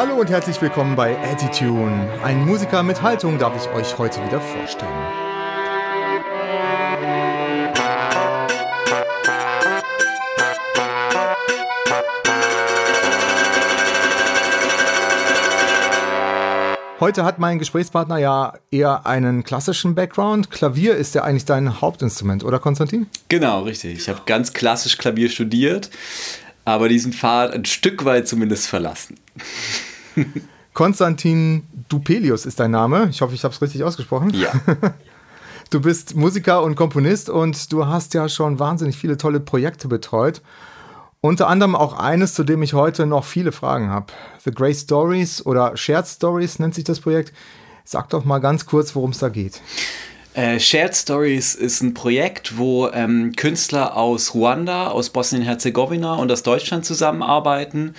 Hallo und herzlich willkommen bei Attitune. Ein Musiker mit Haltung darf ich euch heute wieder vorstellen. Heute hat mein Gesprächspartner ja eher einen klassischen Background. Klavier ist ja eigentlich dein Hauptinstrument, oder Konstantin? Genau, richtig. Ich habe ganz klassisch Klavier studiert, aber diesen Pfad ein Stück weit zumindest verlassen. Konstantin Dupelius ist dein Name. Ich hoffe, ich habe es richtig ausgesprochen. Ja. Du bist Musiker und Komponist und du hast ja schon wahnsinnig viele tolle Projekte betreut. Unter anderem auch eines, zu dem ich heute noch viele Fragen habe. The Grey Stories oder Shared Stories nennt sich das Projekt. Sag doch mal ganz kurz, worum es da geht. Äh, Shared Stories ist ein Projekt, wo ähm, Künstler aus Ruanda, aus Bosnien-Herzegowina und aus Deutschland zusammenarbeiten.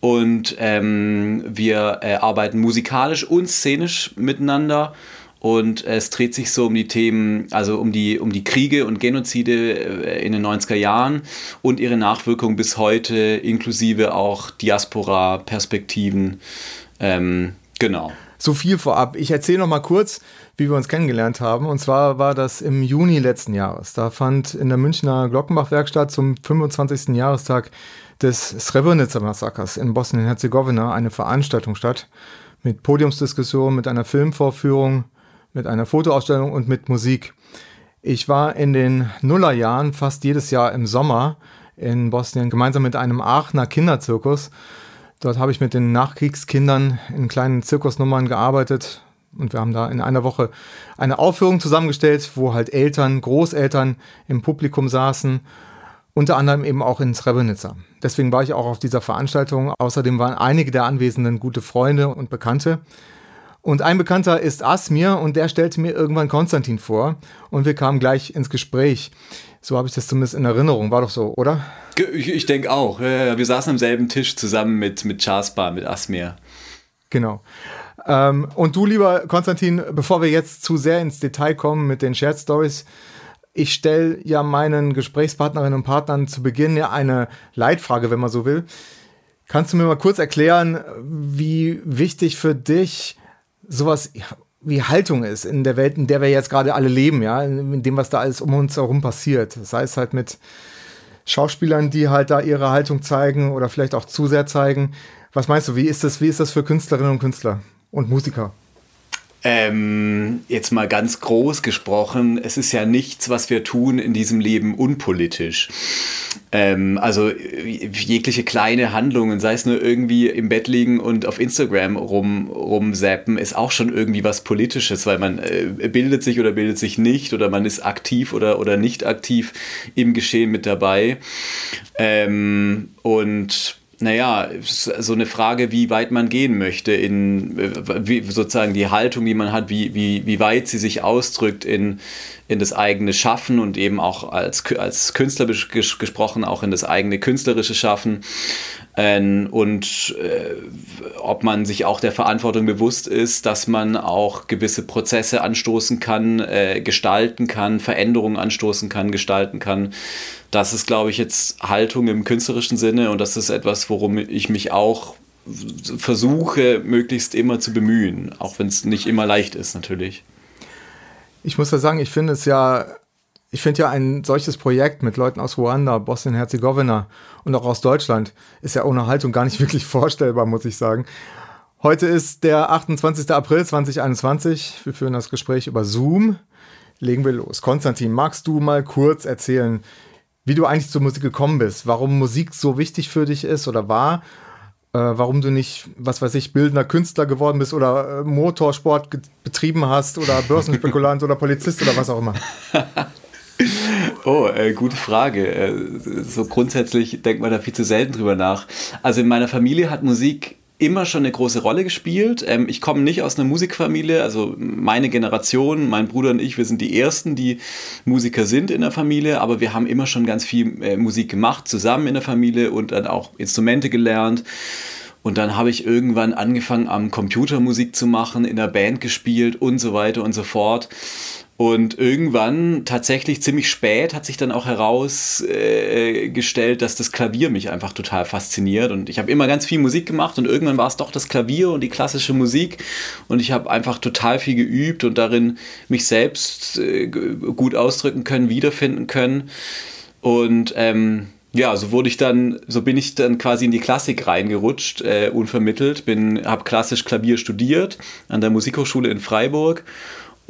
Und ähm, wir äh, arbeiten musikalisch und szenisch miteinander und es dreht sich so um die Themen, also um die, um die Kriege und Genozide äh, in den 90er Jahren und ihre Nachwirkungen bis heute, inklusive auch Diaspora-Perspektiven. Ähm, genau. So viel vorab. Ich erzähle noch mal kurz, wie wir uns kennengelernt haben. Und zwar war das im Juni letzten Jahres. Da fand in der Münchner Glockenbach-Werkstatt zum 25. Jahrestag des Srebrenica-Massakers in Bosnien-Herzegowina eine Veranstaltung statt mit Podiumsdiskussion, mit einer Filmvorführung mit einer Fotoausstellung und mit Musik. Ich war in den Nullerjahren fast jedes Jahr im Sommer in Bosnien gemeinsam mit einem Aachener Kinderzirkus. Dort habe ich mit den Nachkriegskindern in kleinen Zirkusnummern gearbeitet und wir haben da in einer Woche eine Aufführung zusammengestellt, wo halt Eltern, Großeltern im Publikum saßen, unter anderem eben auch in Srebrenica. Deswegen war ich auch auf dieser Veranstaltung. Außerdem waren einige der Anwesenden gute Freunde und Bekannte. Und ein Bekannter ist Asmir und der stellte mir irgendwann Konstantin vor und wir kamen gleich ins Gespräch. So habe ich das zumindest in Erinnerung. War doch so, oder? Ich, ich denke auch. Wir saßen am selben Tisch zusammen mit, mit Charspa, mit Asmir. Genau. Ähm, und du, lieber Konstantin, bevor wir jetzt zu sehr ins Detail kommen mit den Shared Stories, ich stelle ja meinen Gesprächspartnerinnen und Partnern zu Beginn ja eine Leitfrage, wenn man so will. Kannst du mir mal kurz erklären, wie wichtig für dich sowas wie Haltung ist in der Welt, in der wir jetzt gerade alle leben, ja, in dem, was da alles um uns herum passiert. Sei es halt mit Schauspielern, die halt da ihre Haltung zeigen oder vielleicht auch zu sehr zeigen. Was meinst du, wie ist das, wie ist das für Künstlerinnen und Künstler und Musiker? Ähm, jetzt mal ganz groß gesprochen, es ist ja nichts, was wir tun in diesem Leben unpolitisch. Ähm, also jegliche kleine Handlungen, sei es nur irgendwie im Bett liegen und auf Instagram rum, rumzappen, ist auch schon irgendwie was Politisches, weil man äh, bildet sich oder bildet sich nicht oder man ist aktiv oder, oder nicht aktiv im Geschehen mit dabei. Ähm, und naja, so eine Frage, wie weit man gehen möchte, in wie, sozusagen die Haltung, die man hat, wie, wie, wie weit sie sich ausdrückt in, in das eigene Schaffen und eben auch als, als Künstler gesprochen, auch in das eigene künstlerische Schaffen. Ähm, und äh, ob man sich auch der Verantwortung bewusst ist, dass man auch gewisse Prozesse anstoßen kann, äh, gestalten kann, Veränderungen anstoßen kann, gestalten kann das ist, glaube ich, jetzt Haltung im künstlerischen Sinne und das ist etwas, worum ich mich auch versuche, möglichst immer zu bemühen, auch wenn es nicht immer leicht ist, natürlich. Ich muss ja sagen, ich finde es ja, ich finde ja ein solches Projekt mit Leuten aus Ruanda, Bosnien-Herzegowina und auch aus Deutschland ist ja ohne Haltung gar nicht wirklich vorstellbar, muss ich sagen. Heute ist der 28. April 2021. Wir führen das Gespräch über Zoom. Legen wir los. Konstantin, magst du mal kurz erzählen, wie du eigentlich zur Musik gekommen bist, warum Musik so wichtig für dich ist oder war, äh, warum du nicht, was weiß ich, bildender Künstler geworden bist oder äh, Motorsport betrieben hast oder Börsenspekulant oder Polizist oder was auch immer. Oh, äh, gute Frage. Äh, so grundsätzlich denkt man da viel zu selten drüber nach. Also in meiner Familie hat Musik immer schon eine große Rolle gespielt. Ähm, ich komme nicht aus einer Musikfamilie, also meine Generation, mein Bruder und ich, wir sind die Ersten, die Musiker sind in der Familie, aber wir haben immer schon ganz viel äh, Musik gemacht, zusammen in der Familie und dann auch Instrumente gelernt. Und dann habe ich irgendwann angefangen, am Computer Musik zu machen, in der Band gespielt und so weiter und so fort. Und irgendwann, tatsächlich ziemlich spät, hat sich dann auch herausgestellt, äh, dass das Klavier mich einfach total fasziniert. Und ich habe immer ganz viel Musik gemacht und irgendwann war es doch das Klavier und die klassische Musik. Und ich habe einfach total viel geübt und darin mich selbst äh, gut ausdrücken können, wiederfinden können. Und ähm, ja, so wurde ich dann, so bin ich dann quasi in die Klassik reingerutscht, äh, unvermittelt. Bin, habe klassisch Klavier studiert an der Musikhochschule in Freiburg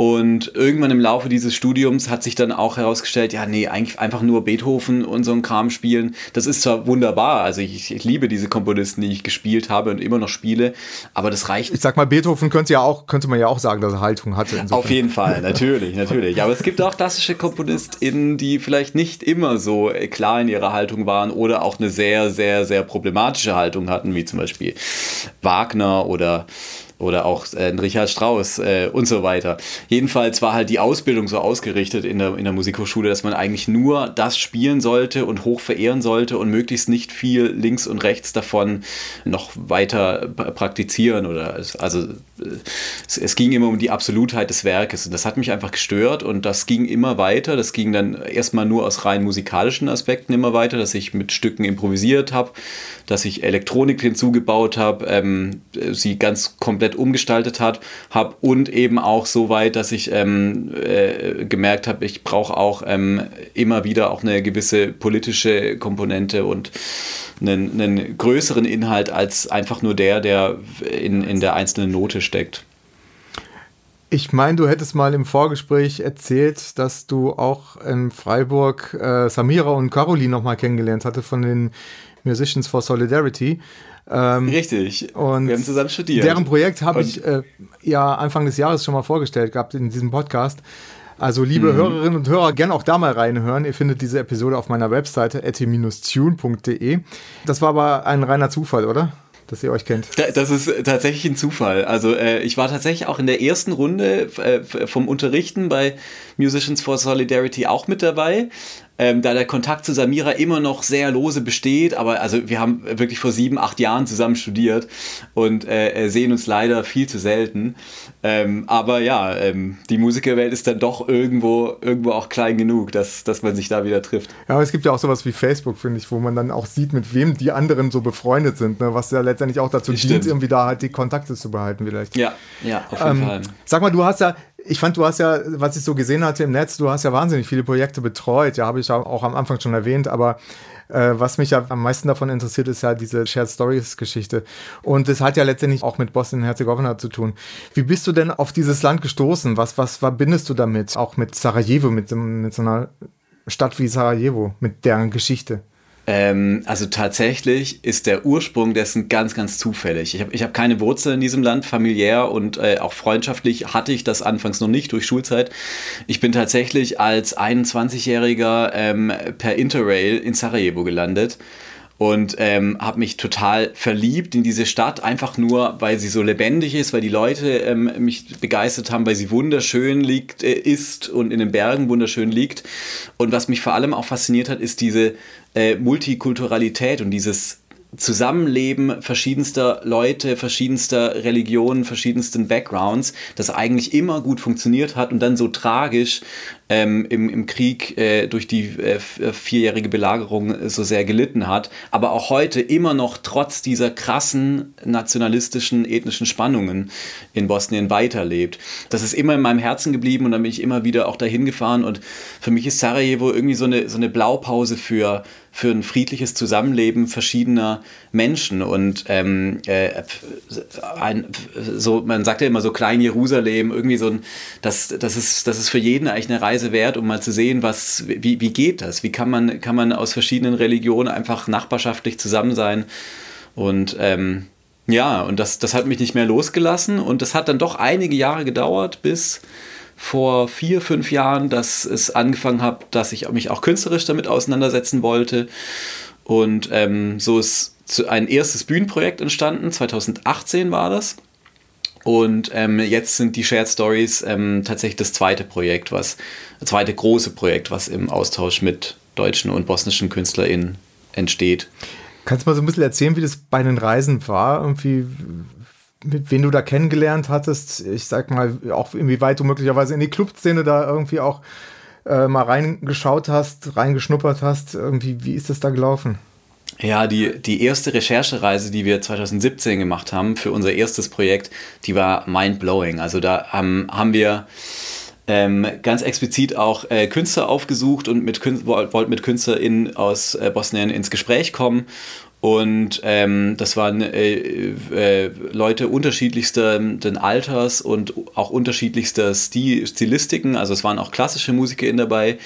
und irgendwann im Laufe dieses Studiums hat sich dann auch herausgestellt, ja, nee, eigentlich einfach nur Beethoven und so ein Kram spielen. Das ist zwar wunderbar, also ich, ich, liebe diese Komponisten, die ich gespielt habe und immer noch spiele, aber das reicht. Ich sag mal, Beethoven könnte ja auch, könnte man ja auch sagen, dass er Haltung hatte. Insofern. Auf jeden Fall, natürlich, natürlich. Aber es gibt auch klassische KomponistInnen, die vielleicht nicht immer so klar in ihrer Haltung waren oder auch eine sehr, sehr, sehr problematische Haltung hatten, wie zum Beispiel Wagner oder oder auch äh, Richard Strauss äh, und so weiter. Jedenfalls war halt die Ausbildung so ausgerichtet in der, in der Musikhochschule, dass man eigentlich nur das spielen sollte und hoch verehren sollte und möglichst nicht viel links und rechts davon noch weiter praktizieren oder also es, es ging immer um die Absolutheit des Werkes und das hat mich einfach gestört und das ging immer weiter. Das ging dann erstmal nur aus rein musikalischen Aspekten immer weiter, dass ich mit Stücken improvisiert habe, dass ich Elektronik hinzugebaut habe, ähm, sie ganz komplett umgestaltet hat, habe und eben auch so weit, dass ich ähm, äh, gemerkt habe, ich brauche auch ähm, immer wieder auch eine gewisse politische Komponente und einen, einen größeren Inhalt als einfach nur der, der in, in der einzelnen Note steckt. Ich meine, du hättest mal im Vorgespräch erzählt, dass du auch in Freiburg äh, Samira und Caroline nochmal kennengelernt hatte von den Musicians for Solidarity. Ähm, Richtig. Und wir haben zusammen studiert. Deren Projekt habe ich äh, ja Anfang des Jahres schon mal vorgestellt gehabt in diesem Podcast. Also liebe mhm. Hörerinnen und Hörer, gerne auch da mal reinhören. Ihr findet diese Episode auf meiner Webseite eti-tune.de. Das war aber ein reiner Zufall, oder? dass ihr euch kennt. Das ist tatsächlich ein Zufall. Also äh, ich war tatsächlich auch in der ersten Runde äh, vom Unterrichten bei Musicians for Solidarity auch mit dabei ähm, da der Kontakt zu Samira immer noch sehr lose besteht, aber also wir haben wirklich vor sieben, acht Jahren zusammen studiert und äh, sehen uns leider viel zu selten. Ähm, aber ja, ähm, die Musikerwelt ist dann doch irgendwo, irgendwo auch klein genug, dass, dass man sich da wieder trifft. Ja, aber es gibt ja auch sowas wie Facebook, finde ich, wo man dann auch sieht, mit wem die anderen so befreundet sind, ne? was ja letztendlich auch dazu dient, irgendwie da halt die Kontakte zu behalten vielleicht. Ja, ja, auf jeden ähm, Fall. Sag mal, du hast ja ich fand, du hast ja, was ich so gesehen hatte im Netz, du hast ja wahnsinnig viele Projekte betreut. Ja, habe ich auch am Anfang schon erwähnt, aber äh, was mich ja am meisten davon interessiert, ist ja diese Shared Stories Geschichte. Und das hat ja letztendlich auch mit Bosnien-Herzegowina zu tun. Wie bist du denn auf dieses Land gestoßen? Was, was verbindest du damit? Auch mit Sarajevo, mit, mit so einer Stadt wie Sarajevo, mit deren Geschichte? Ähm, also tatsächlich ist der Ursprung dessen ganz, ganz zufällig. Ich habe ich hab keine Wurzeln in diesem Land, familiär und äh, auch freundschaftlich hatte ich das anfangs noch nicht durch Schulzeit. Ich bin tatsächlich als 21-Jähriger ähm, per Interrail in Sarajevo gelandet und ähm, habe mich total verliebt in diese Stadt, einfach nur, weil sie so lebendig ist, weil die Leute ähm, mich begeistert haben, weil sie wunderschön liegt, äh, ist und in den Bergen wunderschön liegt. Und was mich vor allem auch fasziniert hat, ist diese äh, Multikulturalität und dieses Zusammenleben verschiedenster Leute, verschiedenster Religionen, verschiedensten Backgrounds, das eigentlich immer gut funktioniert hat und dann so tragisch ähm, im, im Krieg äh, durch die äh, vierjährige Belagerung so sehr gelitten hat, aber auch heute immer noch trotz dieser krassen nationalistischen, ethnischen Spannungen in Bosnien weiterlebt. Das ist immer in meinem Herzen geblieben und dann bin ich immer wieder auch dahin gefahren. Und für mich ist Sarajevo irgendwie so eine, so eine Blaupause für für ein friedliches Zusammenleben verschiedener Menschen. Und ähm, äh, ein, so man sagt ja immer so klein Jerusalem irgendwie so ein das das ist das ist für jeden eigentlich eine Reise wert um mal zu sehen was wie, wie geht das wie kann man kann man aus verschiedenen Religionen einfach nachbarschaftlich zusammen sein und ähm, ja und das das hat mich nicht mehr losgelassen und das hat dann doch einige Jahre gedauert bis vor vier, fünf Jahren, dass es angefangen habe, dass ich mich auch künstlerisch damit auseinandersetzen wollte. Und ähm, so ist ein erstes Bühnenprojekt entstanden, 2018 war das. Und ähm, jetzt sind die Shared Stories ähm, tatsächlich das zweite Projekt, was, das zweite große Projekt, was im Austausch mit deutschen und bosnischen KünstlerInnen entsteht. Kannst du mal so ein bisschen erzählen, wie das bei den Reisen war? Irgendwie, mit wem du da kennengelernt hattest. Ich sag mal, auch inwieweit du möglicherweise in die Clubszene da irgendwie auch äh, mal reingeschaut hast, reingeschnuppert hast. Irgendwie, wie ist das da gelaufen? Ja, die, die erste Recherchereise, die wir 2017 gemacht haben für unser erstes Projekt, die war mind-blowing. Also da ähm, haben wir ähm, ganz explizit auch äh, Künstler aufgesucht und mit wollten mit KünstlerInnen aus äh, Bosnien ins Gespräch kommen und ähm, das waren äh, äh, Leute unterschiedlichsten Alters und auch unterschiedlichster Stil, Stilistiken. Also es waren auch klassische MusikerInnen dabei.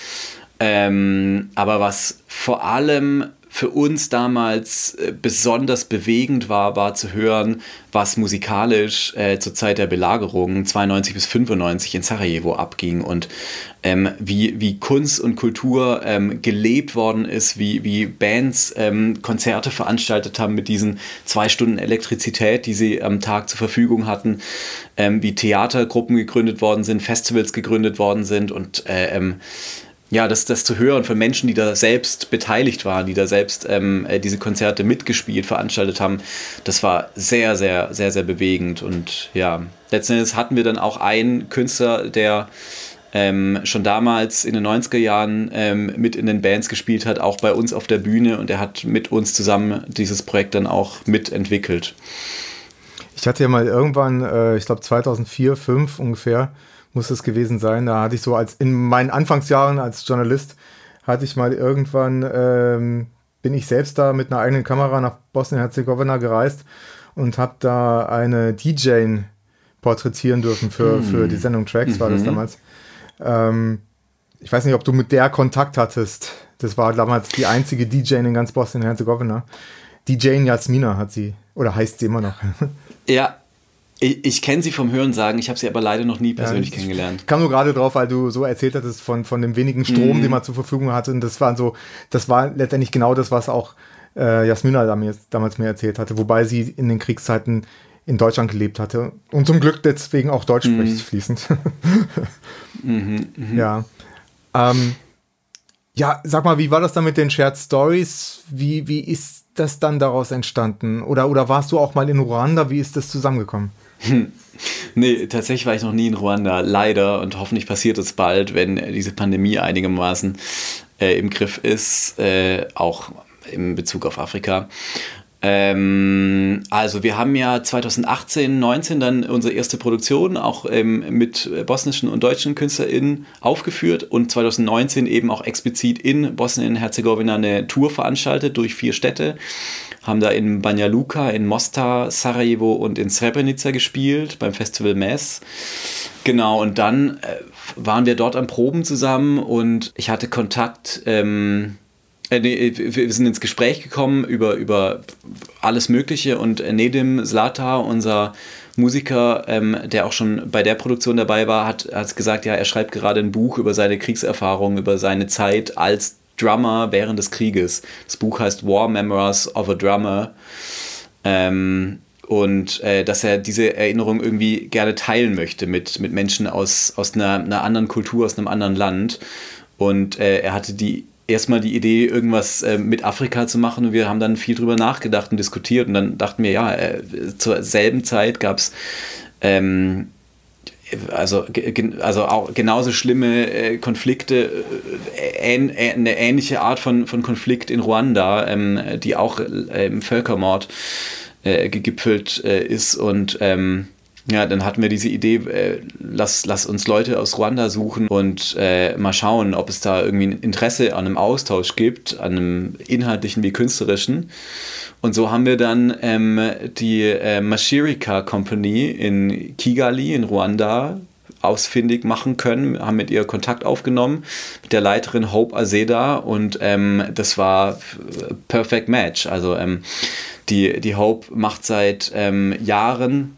Ähm, aber was vor allem für uns damals äh, besonders bewegend war, war zu hören, was musikalisch äh, zur Zeit der Belagerung 92 bis 95 in Sarajevo abging und ähm, wie, wie Kunst und Kultur ähm, gelebt worden ist, wie, wie Bands ähm, Konzerte veranstaltet haben mit diesen zwei Stunden Elektrizität, die sie am Tag zur Verfügung hatten, ähm, wie Theatergruppen gegründet worden sind, Festivals gegründet worden sind und äh, ähm, ja, das, das zu hören von Menschen, die da selbst beteiligt waren, die da selbst ähm, äh, diese Konzerte mitgespielt, veranstaltet haben, das war sehr, sehr, sehr, sehr bewegend. Und ja, letzten Endes hatten wir dann auch einen Künstler, der ähm, schon damals in den 90er Jahren ähm, mit in den Bands gespielt hat, auch bei uns auf der Bühne und er hat mit uns zusammen dieses Projekt dann auch mitentwickelt. Ich hatte ja mal irgendwann, äh, ich glaube 2004, 2005 ungefähr, muss es gewesen sein. Da hatte ich so als in meinen Anfangsjahren als Journalist hatte ich mal irgendwann ähm, bin ich selbst da mit einer eigenen Kamera nach Bosnien-Herzegowina gereist und habe da eine DJ porträtieren dürfen für, hm. für die Sendung Tracks, mhm. war das mhm. damals. Ähm, ich weiß nicht, ob du mit der Kontakt hattest. Das war damals die einzige DJ in ganz Bosnien-Herzegowina. DJ Jasmina hat sie, oder heißt sie immer noch. Ja, ich, ich kenne sie vom Hören sagen, ich habe sie aber leider noch nie persönlich ja, kennengelernt. Ich kam nur gerade drauf, weil du so erzählt hattest von, von dem wenigen Strom, mhm. den man zur Verfügung hatte. Und das war so, das war letztendlich genau das, was auch äh, Jasmina damals mir erzählt hatte, wobei sie in den Kriegszeiten in Deutschland gelebt hatte und zum Glück deswegen auch Deutsch mhm. spricht fließend. mhm, mh. Ja. Ähm, ja, sag mal, wie war das dann mit den Shared Stories? Wie, wie ist das dann daraus entstanden? Oder, oder warst du auch mal in Ruanda? Wie ist das zusammengekommen? Nee, tatsächlich war ich noch nie in Ruanda, leider. Und hoffentlich passiert es bald, wenn diese Pandemie einigermaßen äh, im Griff ist, äh, auch in Bezug auf Afrika. Ähm, also wir haben ja 2018, 19 dann unsere erste Produktion auch ähm, mit bosnischen und deutschen KünstlerInnen aufgeführt und 2019 eben auch explizit in Bosnien-Herzegowina eine Tour veranstaltet durch vier Städte haben da in Banja Luka, in Mostar, Sarajevo und in Srebrenica gespielt beim Festival Mess. Genau, und dann äh, waren wir dort am Proben zusammen und ich hatte Kontakt. Ähm, äh, nee, wir sind ins Gespräch gekommen über, über alles Mögliche und Nedim Zlatar, unser Musiker, ähm, der auch schon bei der Produktion dabei war, hat, hat gesagt, ja, er schreibt gerade ein Buch über seine Kriegserfahrung, über seine Zeit als Drummer während des Krieges. Das Buch heißt War Memoirs of a Drummer. Ähm, und äh, dass er diese Erinnerung irgendwie gerne teilen möchte mit, mit Menschen aus, aus einer, einer anderen Kultur, aus einem anderen Land. Und äh, er hatte die erstmal die Idee, irgendwas äh, mit Afrika zu machen. Und wir haben dann viel drüber nachgedacht und diskutiert. Und dann dachten wir, ja, äh, zur selben Zeit gab es ähm, also, also auch genauso schlimme äh, Konflikte, äh, eine ähnliche Art von, von Konflikt in Ruanda, ähm, die auch im Völkermord äh, gegipfelt ist. Und ähm, ja, dann hatten wir diese Idee, lass, lass uns Leute aus Ruanda suchen und mal schauen, ob es da irgendwie ein Interesse an einem Austausch gibt, an einem inhaltlichen wie künstlerischen. Und so haben wir dann ähm, die äh, Mashirika Company in Kigali in Ruanda ausfindig machen können, haben mit ihr Kontakt aufgenommen, mit der Leiterin Hope Azeda und ähm, das war perfect match. Also ähm, die, die Hope macht seit ähm, Jahren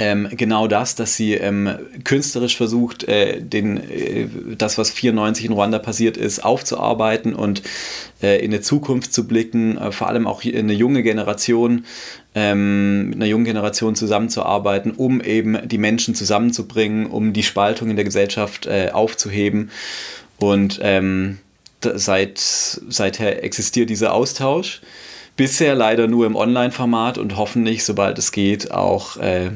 ähm, genau das, dass sie ähm, künstlerisch versucht, äh, den, äh, das, was 94 in Ruanda passiert ist, aufzuarbeiten und äh, in die Zukunft zu blicken, äh, vor allem auch in eine junge Generation, ähm, mit einer jungen Generation zusammenzuarbeiten, um eben die Menschen zusammenzubringen, um die Spaltung in der Gesellschaft äh, aufzuheben. Und ähm, seit, seither existiert dieser Austausch bisher leider nur im Online-Format und hoffentlich, sobald es geht, auch äh,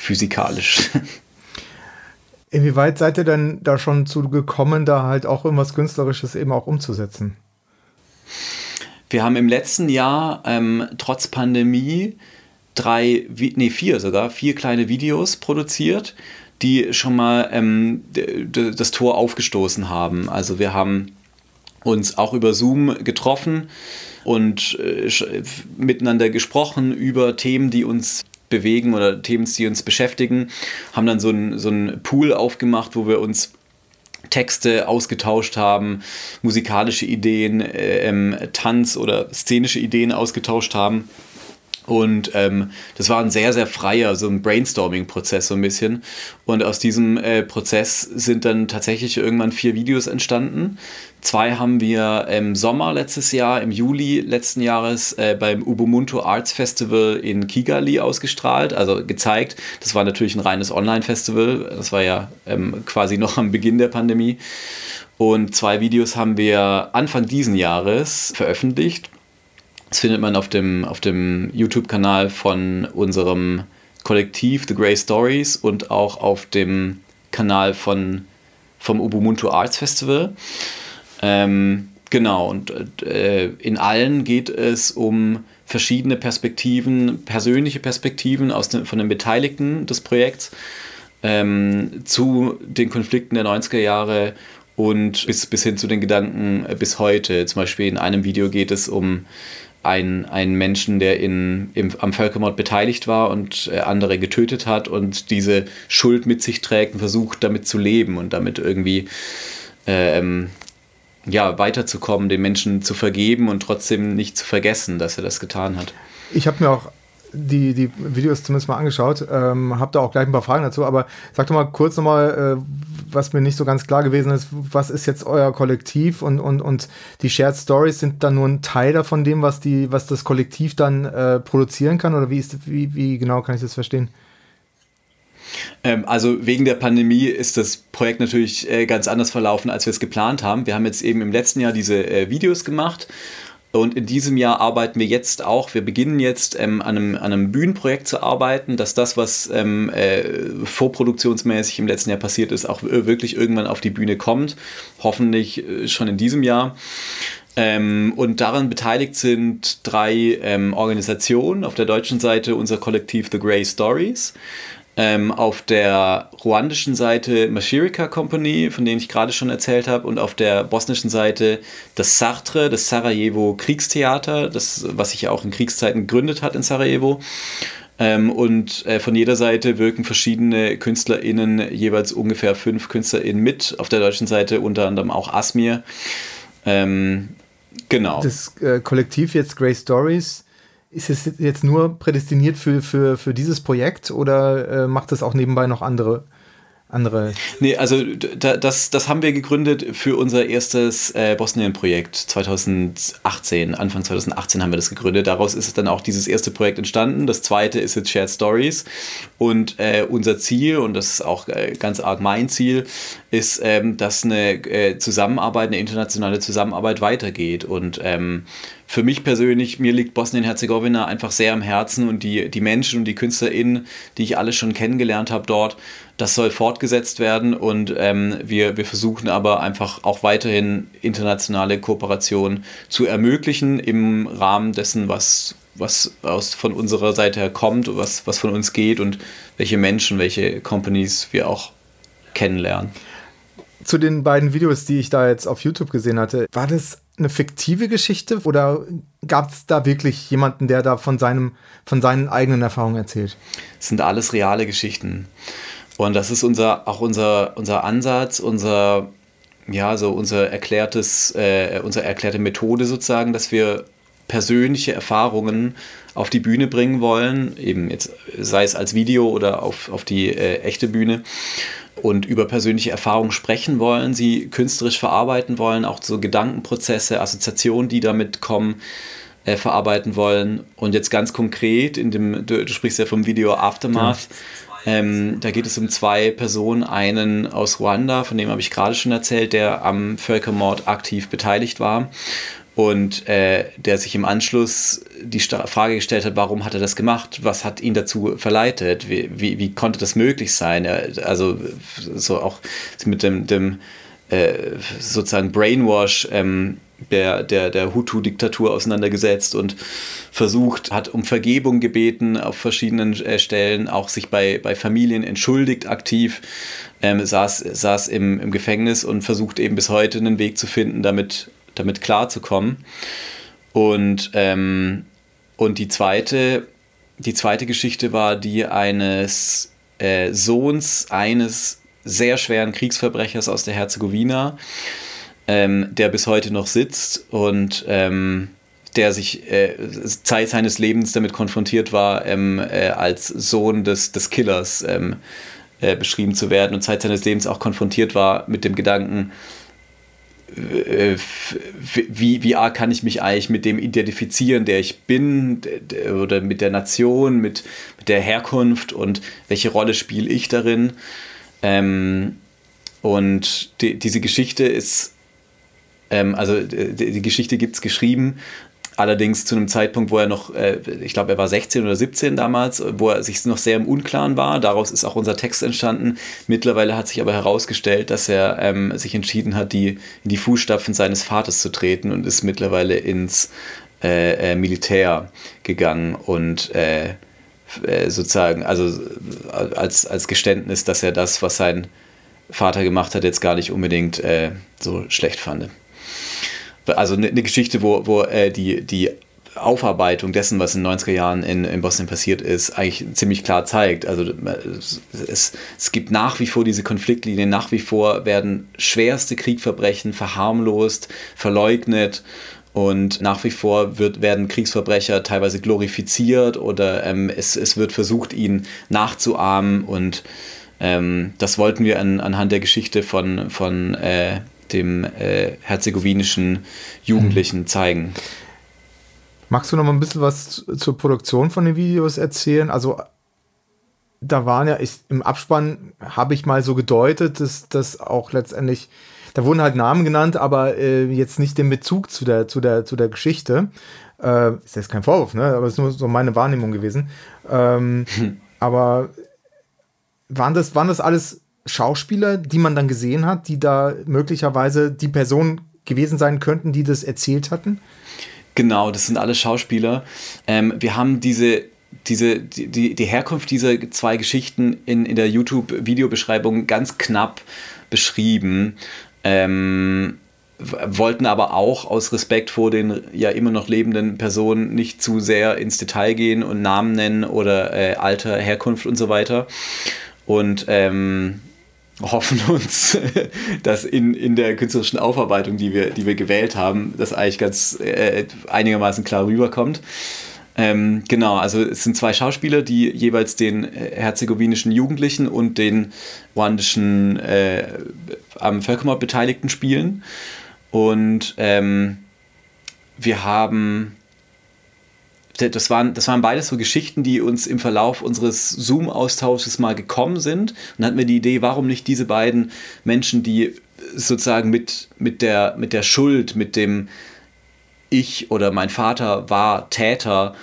physikalisch. Inwieweit seid ihr denn da schon zu gekommen, da halt auch irgendwas Künstlerisches eben auch umzusetzen? Wir haben im letzten Jahr ähm, trotz Pandemie drei, nee, vier sogar, vier kleine Videos produziert, die schon mal ähm, das Tor aufgestoßen haben. Also wir haben uns auch über Zoom getroffen und äh, miteinander gesprochen über Themen, die uns bewegen oder Themen, die uns beschäftigen, haben dann so ein, so Pool aufgemacht, wo wir uns Texte ausgetauscht haben, musikalische Ideen, äh, ähm, Tanz- oder szenische Ideen ausgetauscht haben. Und ähm, das war ein sehr, sehr freier, so ein Brainstorming-Prozess so ein bisschen. Und aus diesem äh, Prozess sind dann tatsächlich irgendwann vier Videos entstanden. Zwei haben wir im Sommer letztes Jahr, im Juli letzten Jahres äh, beim Ubuntu Arts Festival in Kigali ausgestrahlt, also gezeigt. Das war natürlich ein reines Online-Festival. Das war ja ähm, quasi noch am Beginn der Pandemie. Und zwei Videos haben wir Anfang diesen Jahres veröffentlicht das findet man auf dem, auf dem YouTube-Kanal von unserem Kollektiv The Grey Stories und auch auf dem Kanal von, vom Ubuntu Arts Festival. Ähm, genau, und äh, in allen geht es um verschiedene Perspektiven, persönliche Perspektiven aus den, von den Beteiligten des Projekts ähm, zu den Konflikten der 90er Jahre und bis, bis hin zu den Gedanken bis heute. Zum Beispiel in einem Video geht es um ein, einen Menschen, der in, im, am Völkermord beteiligt war und äh, andere getötet hat und diese Schuld mit sich trägt und versucht, damit zu leben und damit irgendwie ähm, ja, weiterzukommen, den Menschen zu vergeben und trotzdem nicht zu vergessen, dass er das getan hat. Ich habe mir auch die, die Videos zumindest mal angeschaut, ähm, habe da auch gleich ein paar Fragen dazu, aber sag doch mal kurz nochmal, äh, was mir nicht so ganz klar gewesen ist, was ist jetzt euer Kollektiv und, und, und die Shared Stories sind dann nur ein Teil davon dem, was, die, was das Kollektiv dann äh, produzieren kann oder wie, ist, wie, wie genau kann ich das verstehen? Ähm, also wegen der Pandemie ist das Projekt natürlich äh, ganz anders verlaufen, als wir es geplant haben. Wir haben jetzt eben im letzten Jahr diese äh, Videos gemacht und in diesem Jahr arbeiten wir jetzt auch, wir beginnen jetzt ähm, an, einem, an einem Bühnenprojekt zu arbeiten, dass das, was ähm, äh, vorproduktionsmäßig im letzten Jahr passiert ist, auch wirklich irgendwann auf die Bühne kommt. Hoffentlich äh, schon in diesem Jahr. Ähm, und daran beteiligt sind drei ähm, Organisationen. Auf der deutschen Seite unser Kollektiv The Grey Stories. Ähm, auf der ruandischen Seite Mashirika Company, von denen ich gerade schon erzählt habe, und auf der bosnischen Seite das Sartre, das Sarajevo Kriegstheater, das, was sich ja auch in Kriegszeiten gegründet hat in Sarajevo. Ähm, und äh, von jeder Seite wirken verschiedene KünstlerInnen, jeweils ungefähr fünf KünstlerInnen mit. Auf der deutschen Seite unter anderem auch Asmir. Ähm, genau. Das äh, Kollektiv jetzt Grey Stories ist es jetzt nur prädestiniert für, für, für dieses Projekt oder äh, macht es auch nebenbei noch andere andere. Nee, also da, das, das haben wir gegründet für unser erstes äh, Bosnien-Projekt 2018. Anfang 2018 haben wir das gegründet. Daraus ist dann auch dieses erste Projekt entstanden. Das zweite ist jetzt Shared Stories. Und äh, unser Ziel, und das ist auch äh, ganz arg mein Ziel, ist, ähm, dass eine äh, Zusammenarbeit, eine internationale Zusammenarbeit weitergeht. Und ähm, für mich persönlich, mir liegt Bosnien-Herzegowina einfach sehr am Herzen und die, die Menschen und die KünstlerInnen, die ich alle schon kennengelernt habe dort, das soll fortgesetzt werden und ähm, wir, wir versuchen aber einfach auch weiterhin internationale Kooperation zu ermöglichen im Rahmen dessen, was, was aus, von unserer Seite her kommt, was, was von uns geht und welche Menschen, welche Companies wir auch kennenlernen. Zu den beiden Videos, die ich da jetzt auf YouTube gesehen hatte, war das eine fiktive Geschichte oder gab es da wirklich jemanden, der da von, seinem, von seinen eigenen Erfahrungen erzählt? Es sind alles reale Geschichten. Und das ist unser, auch unser, unser Ansatz, unser, ja, so unser erklärtes, äh, unsere erklärte Methode sozusagen, dass wir persönliche Erfahrungen auf die Bühne bringen wollen, eben jetzt sei es als Video oder auf, auf die äh, echte Bühne und über persönliche Erfahrungen sprechen wollen, sie künstlerisch verarbeiten wollen, auch so Gedankenprozesse, Assoziationen, die damit kommen, äh, verarbeiten wollen. Und jetzt ganz konkret, in dem, du, du sprichst ja vom Video Aftermath. Ja ähm, da geht es um zwei Personen, einen aus Ruanda, von dem habe ich gerade schon erzählt, der am Völkermord aktiv beteiligt war. Und äh, der sich im Anschluss die Frage gestellt hat, warum hat er das gemacht? Was hat ihn dazu verleitet? Wie, wie, wie konnte das möglich sein? Also so auch mit dem, dem äh, sozusagen Brainwash ähm, der, der, der Hutu-Diktatur auseinandergesetzt und versucht, hat um Vergebung gebeten auf verschiedenen äh, Stellen, auch sich bei, bei Familien entschuldigt aktiv, ähm, saß, saß im, im Gefängnis und versucht eben bis heute einen Weg zu finden, damit, damit klarzukommen. Und, ähm, und die zweite, die zweite Geschichte war die eines äh, Sohns eines sehr schweren Kriegsverbrechers aus der Herzegowina, ähm, der bis heute noch sitzt und ähm, der sich äh, Zeit seines Lebens damit konfrontiert war, ähm, äh, als Sohn des, des Killers ähm, äh, beschrieben zu werden und Zeit seines Lebens auch konfrontiert war mit dem Gedanken, wie, wie arg kann ich mich eigentlich mit dem identifizieren, der ich bin, oder mit der Nation, mit, mit der Herkunft und welche Rolle spiele ich darin. Ähm, und die, diese Geschichte ist ähm, also die, die Geschichte gibt es geschrieben, allerdings zu einem Zeitpunkt, wo er noch, äh, ich glaube, er war 16 oder 17 damals, wo er sich noch sehr im Unklaren war. Daraus ist auch unser Text entstanden. Mittlerweile hat sich aber herausgestellt, dass er ähm, sich entschieden hat, die, in die Fußstapfen seines Vaters zu treten und ist mittlerweile ins äh, äh, Militär gegangen und äh, äh, sozusagen, also als, als Geständnis, dass er das, was sein Vater gemacht hat, jetzt gar nicht unbedingt äh, so schlecht fand also eine, eine Geschichte, wo, wo äh, die, die Aufarbeitung dessen, was in den 90er Jahren in, in Bosnien passiert ist, eigentlich ziemlich klar zeigt. Also es, es gibt nach wie vor diese Konfliktlinien, nach wie vor werden schwerste Kriegsverbrechen verharmlost, verleugnet und nach wie vor wird, werden Kriegsverbrecher teilweise glorifiziert oder ähm, es, es wird versucht, ihnen nachzuahmen und ähm, das wollten wir an, anhand der Geschichte von, von äh, dem äh, herzegowinischen Jugendlichen mhm. zeigen. Magst du noch mal ein bisschen was zur Produktion von den Videos erzählen? Also da waren ja, ich, im Abspann habe ich mal so gedeutet, dass das auch letztendlich, da wurden halt Namen genannt, aber äh, jetzt nicht den Bezug zu der, zu der, zu der Geschichte. Äh, ist jetzt kein Vorwurf, ne? Aber es ist nur so meine Wahrnehmung gewesen. Ähm, hm. Aber waren das, waren das alles Schauspieler, die man dann gesehen hat, die da möglicherweise die Person gewesen sein könnten, die das erzählt hatten? Genau, das sind alle Schauspieler. Ähm, wir haben diese, diese, die, die Herkunft dieser zwei Geschichten in, in der YouTube-Videobeschreibung ganz knapp beschrieben. Ähm, wollten aber auch aus Respekt vor den ja immer noch lebenden Personen nicht zu sehr ins Detail gehen und Namen nennen oder äh, Alter, Herkunft und so weiter. Und ähm, hoffen uns, dass in, in der künstlerischen Aufarbeitung, die wir, die wir gewählt haben, das eigentlich ganz äh, einigermaßen klar rüberkommt. Ähm, genau, also es sind zwei Schauspieler, die jeweils den äh, herzegowinischen Jugendlichen und den ruandischen äh, am Völkermord Beteiligten spielen. Und ähm, wir haben das waren, das waren beides so Geschichten, die uns im Verlauf unseres Zoom-Austausches mal gekommen sind. Und dann hatten wir die Idee, warum nicht diese beiden Menschen, die sozusagen mit, mit, der, mit der Schuld, mit dem Ich oder mein Vater war Täter,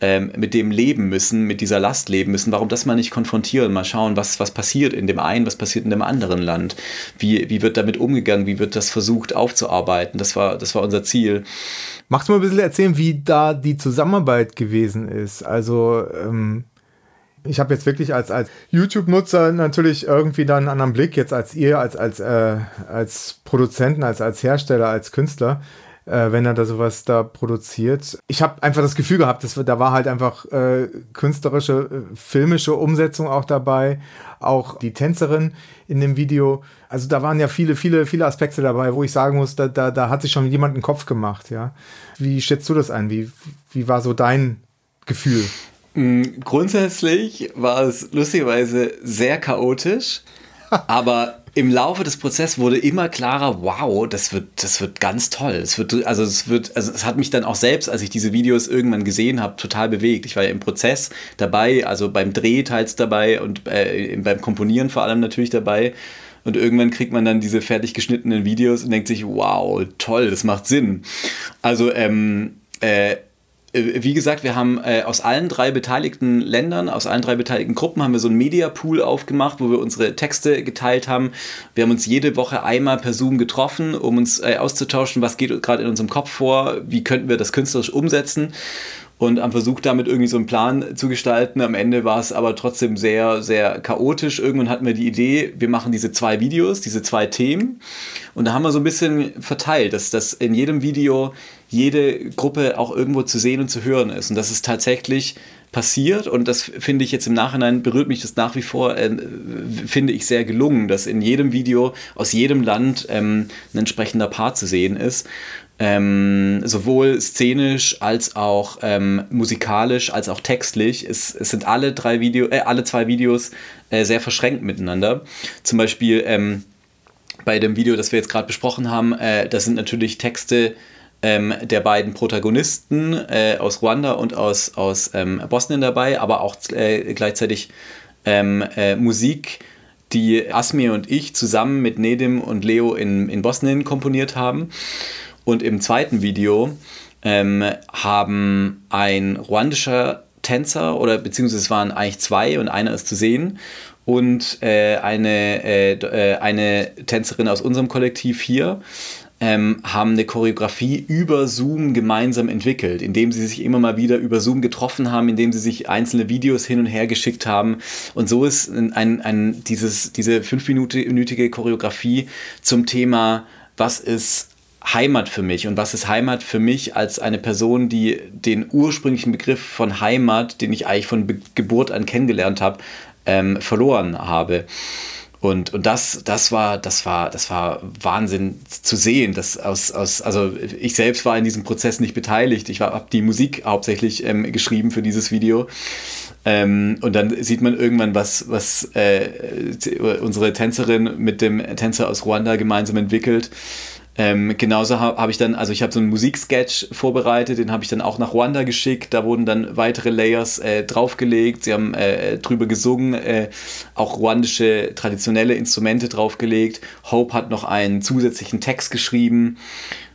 ähm, mit dem leben müssen, mit dieser Last leben müssen, warum das mal nicht konfrontieren, mal schauen, was, was passiert in dem einen, was passiert in dem anderen Land, wie, wie wird damit umgegangen, wie wird das versucht aufzuarbeiten, das war, das war unser Ziel. Magst du mal ein bisschen erzählen, wie da die Zusammenarbeit gewesen ist? Also, ähm, ich habe jetzt wirklich als, als YouTube-Nutzer natürlich irgendwie dann einen anderen Blick, jetzt als ihr, als, als, äh, als Produzenten, als, als Hersteller, als Künstler äh, wenn er da sowas da produziert. Ich habe einfach das Gefühl gehabt, dass, da war halt einfach äh, künstlerische, äh, filmische Umsetzung auch dabei, auch die Tänzerin in dem Video. Also da waren ja viele, viele, viele Aspekte dabei, wo ich sagen muss, da, da, da hat sich schon jemand einen Kopf gemacht, ja. Wie schätzt du das ein? Wie, wie war so dein Gefühl? Mm, grundsätzlich war es lustigerweise sehr chaotisch, aber im Laufe des Prozesses wurde immer klarer, wow, das wird, das wird ganz toll. Es wird, also es wird, also es hat mich dann auch selbst, als ich diese Videos irgendwann gesehen habe, total bewegt. Ich war ja im Prozess dabei, also beim Dreh teils dabei und äh, beim Komponieren vor allem natürlich dabei. Und irgendwann kriegt man dann diese fertig geschnittenen Videos und denkt sich, wow, toll, das macht Sinn. Also ähm, äh, wie gesagt, wir haben äh, aus allen drei beteiligten Ländern, aus allen drei beteiligten Gruppen haben wir so einen Media-Pool aufgemacht, wo wir unsere Texte geteilt haben. Wir haben uns jede Woche einmal per Zoom getroffen, um uns äh, auszutauschen, was geht gerade in unserem Kopf vor, wie könnten wir das künstlerisch umsetzen und haben versucht, damit irgendwie so einen Plan zu gestalten. Am Ende war es aber trotzdem sehr, sehr chaotisch. Irgendwann hatten wir die Idee, wir machen diese zwei Videos, diese zwei Themen. Und da haben wir so ein bisschen verteilt, dass, dass in jedem Video jede Gruppe auch irgendwo zu sehen und zu hören ist. Und das ist tatsächlich passiert und das finde ich jetzt im Nachhinein berührt mich das nach wie vor, äh, finde ich sehr gelungen, dass in jedem Video aus jedem Land ähm, ein entsprechender Part zu sehen ist ähm, sowohl szenisch als auch ähm, musikalisch als auch textlich. Es, es sind alle drei Video, äh, alle zwei Videos äh, sehr verschränkt miteinander. Zum Beispiel ähm, bei dem Video, das wir jetzt gerade besprochen haben, äh, da sind natürlich Texte ähm, der beiden Protagonisten äh, aus Ruanda und aus, aus ähm, Bosnien dabei, aber auch äh, gleichzeitig ähm, äh, Musik die Asmir und ich zusammen mit Nedim und Leo in, in Bosnien komponiert haben. Und im zweiten Video ähm, haben ein ruandischer Tänzer oder beziehungsweise es waren eigentlich zwei und einer ist zu sehen und äh, eine, äh, äh, eine Tänzerin aus unserem Kollektiv hier ähm, haben eine Choreografie über Zoom gemeinsam entwickelt, indem sie sich immer mal wieder über Zoom getroffen haben, indem sie sich einzelne Videos hin und her geschickt haben. Und so ist ein, ein, dieses, diese fünfminütige Choreografie zum Thema, was ist Heimat für mich und was ist Heimat für mich als eine Person, die den ursprünglichen Begriff von Heimat, den ich eigentlich von Be Geburt an kennengelernt habe, ähm, verloren habe. Und, und das, das war, das war, das war Wahnsinn zu sehen. Dass aus, aus, also ich selbst war in diesem Prozess nicht beteiligt. Ich habe die Musik hauptsächlich ähm, geschrieben für dieses Video. Ähm, und dann sieht man irgendwann, was, was äh, unsere Tänzerin mit dem Tänzer aus Ruanda gemeinsam entwickelt. Ähm, genauso habe hab ich dann, also ich habe so einen Musiksketch vorbereitet, den habe ich dann auch nach Ruanda geschickt. Da wurden dann weitere Layers äh, draufgelegt. Sie haben äh, drüber gesungen, äh, auch ruandische traditionelle Instrumente draufgelegt. Hope hat noch einen zusätzlichen Text geschrieben.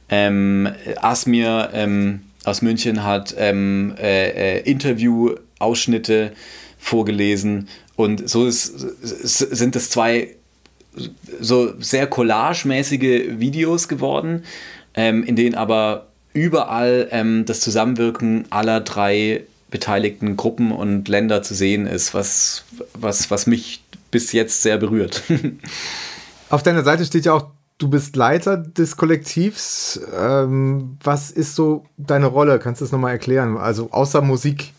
Ähm, Asmir ähm, aus München hat ähm, äh, äh, Interview-Ausschnitte vorgelesen. Und so ist, sind es zwei so sehr collagemäßige Videos geworden, ähm, in denen aber überall ähm, das Zusammenwirken aller drei beteiligten Gruppen und Länder zu sehen ist, was, was, was mich bis jetzt sehr berührt. Auf deiner Seite steht ja auch, du bist Leiter des Kollektivs. Ähm, was ist so deine Rolle? Kannst du das nochmal erklären? Also außer Musik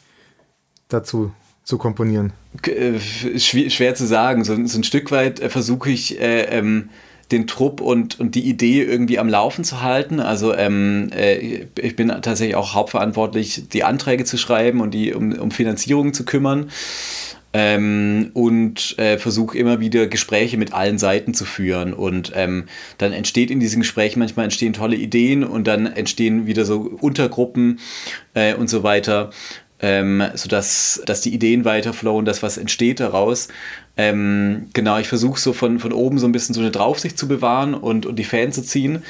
dazu zu komponieren? Äh, schwer, zu sagen. So, so ein Stück weit äh, versuche ich äh, ähm, den Trupp und, und die Idee irgendwie am Laufen zu halten. Also ähm, äh, ich bin tatsächlich auch hauptverantwortlich, die Anträge zu schreiben und die um, um Finanzierung zu kümmern. Ähm, und äh, versuche immer wieder Gespräche mit allen Seiten zu führen. Und ähm, dann entsteht in diesen Gesprächen manchmal entstehen tolle Ideen und dann entstehen wieder so Untergruppen äh, und so weiter ähm, sodass dass die Ideen weiterflowen, das, was entsteht daraus. Ähm, genau, ich versuche so von, von oben so ein bisschen so eine Draufsicht zu bewahren und, und die Fans zu ziehen.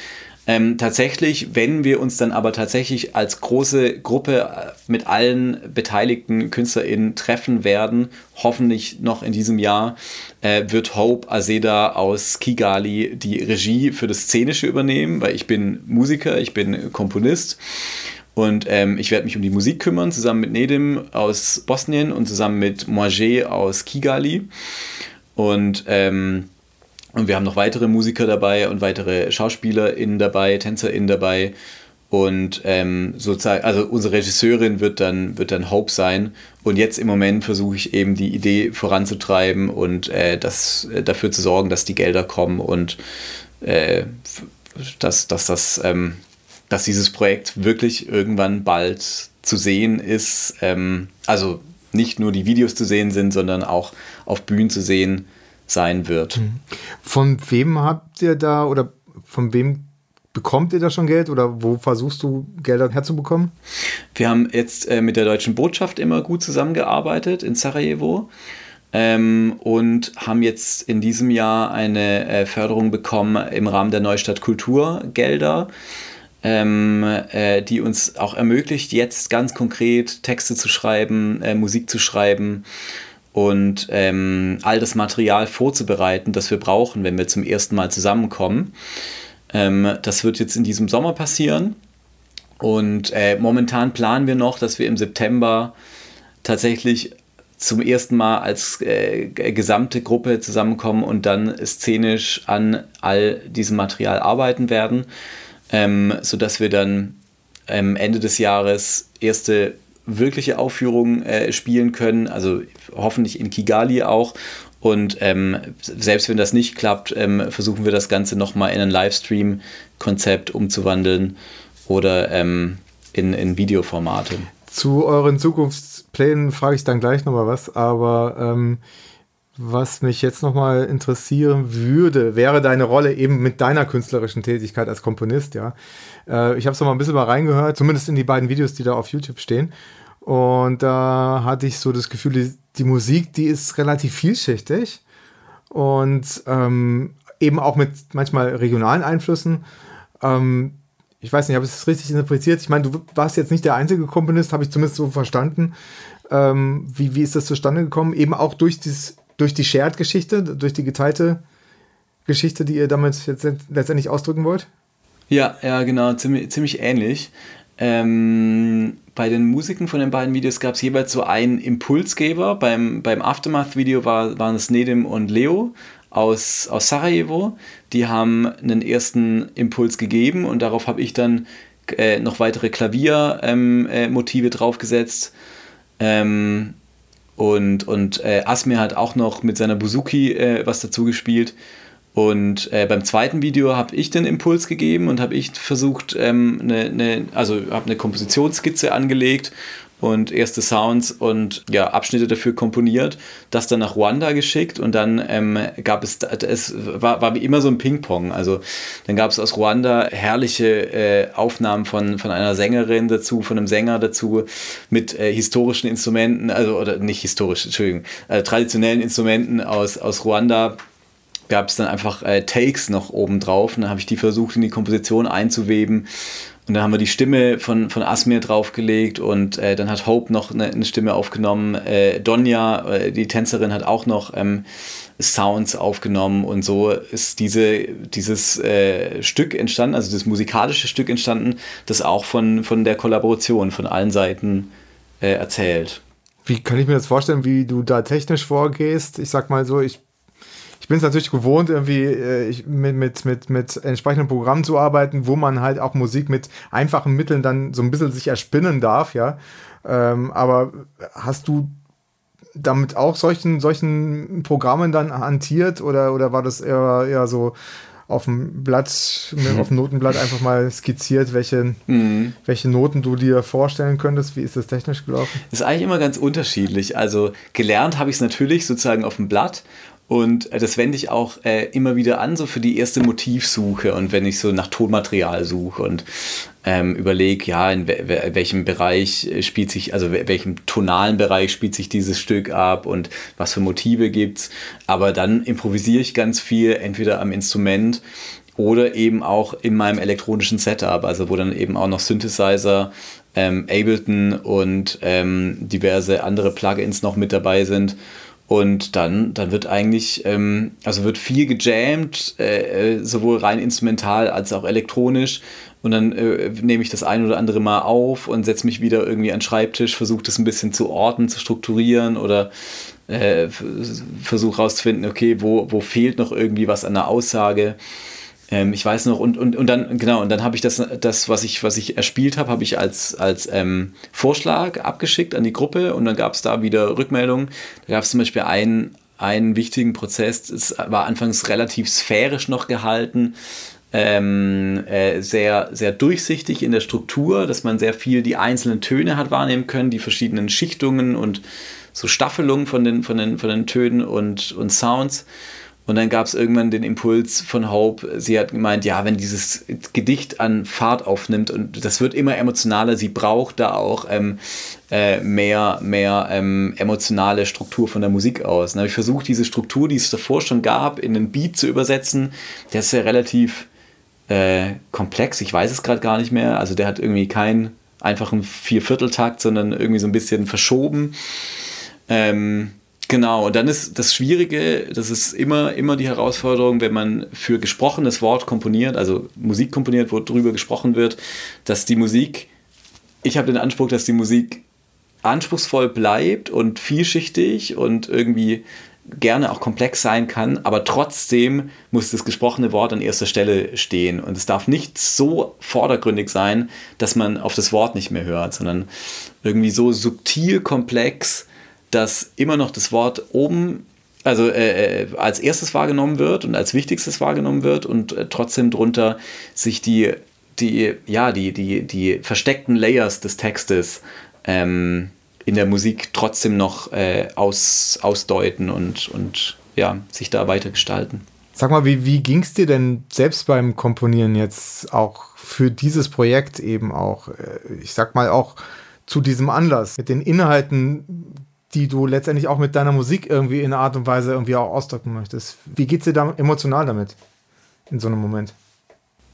Ähm, tatsächlich, wenn wir uns dann aber tatsächlich als große Gruppe äh, mit allen beteiligten KünstlerInnen treffen werden, hoffentlich noch in diesem Jahr, äh, wird Hope Azeda aus Kigali die Regie für das Szenische übernehmen, weil ich bin Musiker, ich bin Komponist. Und ähm, ich werde mich um die Musik kümmern, zusammen mit Nedim aus Bosnien und zusammen mit Moaget aus Kigali. Und, ähm, und wir haben noch weitere Musiker dabei und weitere SchauspielerInnen dabei, TänzerInnen dabei. Und ähm, sozusagen, also unsere Regisseurin wird dann, wird dann Hope sein. Und jetzt im Moment versuche ich eben die Idee voranzutreiben und äh, das, äh, dafür zu sorgen, dass die Gelder kommen und äh, dass, dass das ähm, dass dieses Projekt wirklich irgendwann bald zu sehen ist. Ähm, also nicht nur die Videos zu sehen sind, sondern auch auf Bühnen zu sehen sein wird. Mhm. Von wem habt ihr da oder von wem bekommt ihr da schon Geld oder wo versuchst du Gelder herzubekommen? Wir haben jetzt äh, mit der deutschen Botschaft immer gut zusammengearbeitet in Sarajevo ähm, und haben jetzt in diesem Jahr eine äh, Förderung bekommen im Rahmen der Neustadt Kulturgelder. Ähm, äh, die uns auch ermöglicht, jetzt ganz konkret Texte zu schreiben, äh, Musik zu schreiben und ähm, all das Material vorzubereiten, das wir brauchen, wenn wir zum ersten Mal zusammenkommen. Ähm, das wird jetzt in diesem Sommer passieren. Und äh, momentan planen wir noch, dass wir im September tatsächlich zum ersten Mal als äh, gesamte Gruppe zusammenkommen und dann szenisch an all diesem Material arbeiten werden, ähm, sodass wir dann ähm, Ende des Jahres erste wirkliche Aufführungen äh, spielen können, also hoffentlich in Kigali auch. Und ähm, selbst wenn das nicht klappt, ähm, versuchen wir das Ganze nochmal in ein Livestream-Konzept umzuwandeln oder ähm, in, in Videoformate. Zu euren Zukunftsplänen frage ich dann gleich nochmal was, aber ähm, was mich jetzt nochmal interessieren würde, wäre deine Rolle eben mit deiner künstlerischen Tätigkeit als Komponist, ja. Äh, ich habe es mal ein bisschen mal reingehört, zumindest in die beiden Videos, die da auf YouTube stehen. Und da hatte ich so das Gefühl, die, die Musik, die ist relativ vielschichtig und ähm, eben auch mit manchmal regionalen Einflüssen. Ähm, ich weiß nicht, habe ich das richtig interpretiert? Ich meine, du warst jetzt nicht der einzige Komponist, habe ich zumindest so verstanden. Ähm, wie, wie ist das zustande gekommen? Eben auch durch, dieses, durch die Shared-Geschichte, durch die geteilte Geschichte, die ihr damit jetzt letztendlich ausdrücken wollt? Ja, ja, genau, ziemlich, ziemlich ähnlich. Ähm, bei den Musiken von den beiden Videos gab es jeweils so einen Impulsgeber. Beim, beim Aftermath-Video war, waren es Nedim und Leo aus, aus Sarajevo. Die haben einen ersten Impuls gegeben und darauf habe ich dann äh, noch weitere Klaviermotive ähm, äh, draufgesetzt. Ähm, und und äh, Asmir hat auch noch mit seiner Buzuki äh, was dazu gespielt. Und äh, beim zweiten Video habe ich den Impuls gegeben und habe ich versucht, ähm, ne, ne, also habe eine Kompositionsskizze angelegt und erste Sounds und ja, Abschnitte dafür komponiert, das dann nach Ruanda geschickt und dann ähm, gab es, es war, war wie immer so ein Ping-Pong. Also dann gab es aus Ruanda herrliche äh, Aufnahmen von, von einer Sängerin dazu, von einem Sänger dazu mit äh, historischen Instrumenten, also oder nicht historisch, Entschuldigung, äh, traditionellen Instrumenten aus, aus Ruanda. Gab es dann einfach äh, Takes noch oben drauf dann habe ich die versucht in die Komposition einzuweben und dann haben wir die Stimme von, von Asmir draufgelegt und äh, dann hat Hope noch eine, eine Stimme aufgenommen. Äh, Donja, äh, die Tänzerin, hat auch noch ähm, Sounds aufgenommen und so ist diese, dieses äh, Stück entstanden, also das musikalische Stück entstanden, das auch von, von der Kollaboration von allen Seiten äh, erzählt. Wie kann ich mir das vorstellen, wie du da technisch vorgehst? Ich sag mal so, ich ich bin es natürlich gewohnt, irgendwie äh, mit, mit, mit, mit entsprechenden Programmen zu arbeiten, wo man halt auch Musik mit einfachen Mitteln dann so ein bisschen sich erspinnen darf, ja. Ähm, aber hast du damit auch solchen, solchen Programmen dann hantiert oder, oder war das eher, eher so auf dem Blatt, mhm. auf dem Notenblatt einfach mal skizziert, welche, mhm. welche Noten du dir vorstellen könntest? Wie ist das technisch gelaufen? Das ist eigentlich immer ganz unterschiedlich. Also gelernt habe ich es natürlich sozusagen auf dem Blatt und äh, das wende ich auch äh, immer wieder an, so für die erste Motivsuche und wenn ich so nach Tonmaterial suche und ähm, überlege, ja, in we welchem Bereich äh, spielt sich, also welchem tonalen Bereich spielt sich dieses Stück ab und was für Motive gibt's. Aber dann improvisiere ich ganz viel, entweder am Instrument oder eben auch in meinem elektronischen Setup, also wo dann eben auch noch Synthesizer, ähm, Ableton und ähm, diverse andere Plugins noch mit dabei sind und dann, dann wird eigentlich, ähm, also wird viel gejammt, äh, äh, sowohl rein instrumental als auch elektronisch. Und dann äh, nehme ich das ein oder andere Mal auf und setze mich wieder irgendwie an den Schreibtisch, versuche das ein bisschen zu ordnen, zu strukturieren oder äh, versuche rauszufinden, okay, wo, wo fehlt noch irgendwie was an der Aussage. Ähm, ich weiß noch, und, und, und dann, genau, und dann habe ich das, das, was ich, was ich erspielt habe, habe ich als, als ähm, Vorschlag abgeschickt an die Gruppe und dann gab es da wieder Rückmeldungen. Da gab es zum Beispiel einen, einen wichtigen Prozess, es war anfangs relativ sphärisch noch gehalten, ähm, äh, sehr, sehr durchsichtig in der Struktur, dass man sehr viel die einzelnen Töne hat wahrnehmen können, die verschiedenen Schichtungen und so Staffelung von den, von den, von den Tönen und, und Sounds. Und dann gab es irgendwann den Impuls von Hope, sie hat gemeint, ja, wenn dieses Gedicht an Fahrt aufnimmt und das wird immer emotionaler, sie braucht da auch ähm, äh, mehr, mehr ähm, emotionale Struktur von der Musik aus. Dann habe ich versucht, diese Struktur, die es davor schon gab, in einen Beat zu übersetzen. Der ist ja relativ äh, komplex, ich weiß es gerade gar nicht mehr. Also der hat irgendwie keinen einfachen Viervierteltakt, sondern irgendwie so ein bisschen verschoben. Ähm, Genau, und dann ist das Schwierige, das ist immer, immer die Herausforderung, wenn man für gesprochenes Wort komponiert, also Musik komponiert, wo drüber gesprochen wird, dass die Musik, ich habe den Anspruch, dass die Musik anspruchsvoll bleibt und vielschichtig und irgendwie gerne auch komplex sein kann, aber trotzdem muss das gesprochene Wort an erster Stelle stehen. Und es darf nicht so vordergründig sein, dass man auf das Wort nicht mehr hört, sondern irgendwie so subtil komplex, dass immer noch das Wort oben also äh, äh, als erstes wahrgenommen wird und als wichtigstes wahrgenommen wird und äh, trotzdem drunter sich die, die, ja, die, die, die versteckten Layers des Textes ähm, in der Musik trotzdem noch äh, aus, ausdeuten und, und ja, sich da weiter gestalten. Sag mal, wie, wie ging es dir denn selbst beim Komponieren jetzt auch für dieses Projekt eben auch, äh, ich sag mal auch zu diesem Anlass mit den Inhalten die du letztendlich auch mit deiner Musik irgendwie in einer Art und Weise irgendwie auch ausdrücken möchtest. Wie geht es dir da emotional damit in so einem Moment?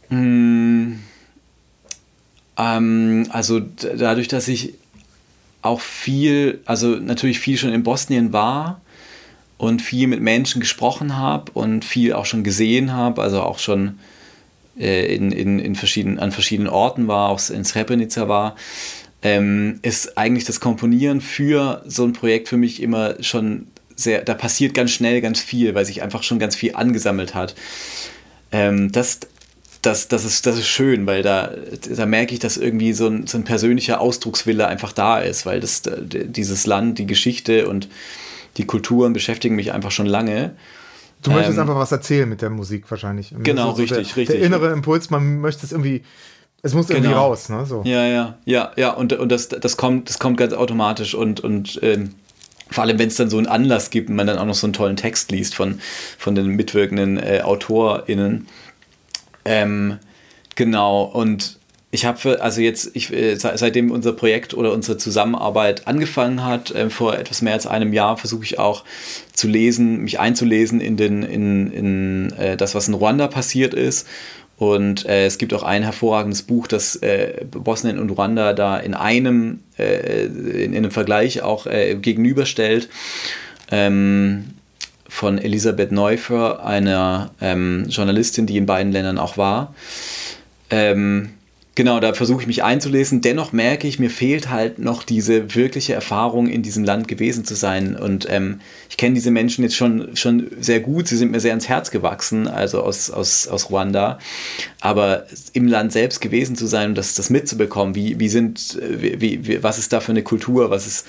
Mm, ähm, also dadurch, dass ich auch viel, also natürlich viel schon in Bosnien war und viel mit Menschen gesprochen habe und viel auch schon gesehen habe, also auch schon äh, in, in, in verschiedenen, an verschiedenen Orten war, auch in Srebrenica war, ähm, ist eigentlich das Komponieren für so ein Projekt für mich immer schon sehr, da passiert ganz schnell ganz viel, weil sich einfach schon ganz viel angesammelt hat. Ähm, das, das, das, ist, das ist schön, weil da, da merke ich, dass irgendwie so ein, so ein persönlicher Ausdruckswille einfach da ist, weil das, dieses Land, die Geschichte und die Kulturen beschäftigen mich einfach schon lange. Du möchtest ähm, einfach was erzählen mit der Musik wahrscheinlich. Genau, so richtig, der, richtig. Der innere Impuls, man möchte es irgendwie es muss irgendwie genau. raus, ne? So. Ja, ja, ja, ja. Und, und das, das, kommt, das kommt ganz automatisch und, und ähm, vor allem, wenn es dann so einen Anlass gibt und man dann auch noch so einen tollen Text liest von, von den mitwirkenden äh, AutorInnen. Ähm, genau, und ich habe also jetzt, ich, äh, seitdem unser Projekt oder unsere Zusammenarbeit angefangen hat, äh, vor etwas mehr als einem Jahr, versuche ich auch zu lesen, mich einzulesen in, den, in, in äh, das, was in Ruanda passiert ist und äh, es gibt auch ein hervorragendes Buch, das äh, Bosnien und Ruanda da in einem, äh, in, in, einem Vergleich auch äh, gegenüberstellt. Ähm, von Elisabeth Neufer, einer ähm, Journalistin, die in beiden Ländern auch war. Ähm, Genau, da versuche ich mich einzulesen. Dennoch merke ich, mir fehlt halt noch diese wirkliche Erfahrung, in diesem Land gewesen zu sein. Und ähm, ich kenne diese Menschen jetzt schon, schon sehr gut. Sie sind mir sehr ins Herz gewachsen, also aus, aus, aus Ruanda. Aber im Land selbst gewesen zu sein und das, das mitzubekommen, wie, wie sind, wie, wie, was ist da für eine Kultur, was ist,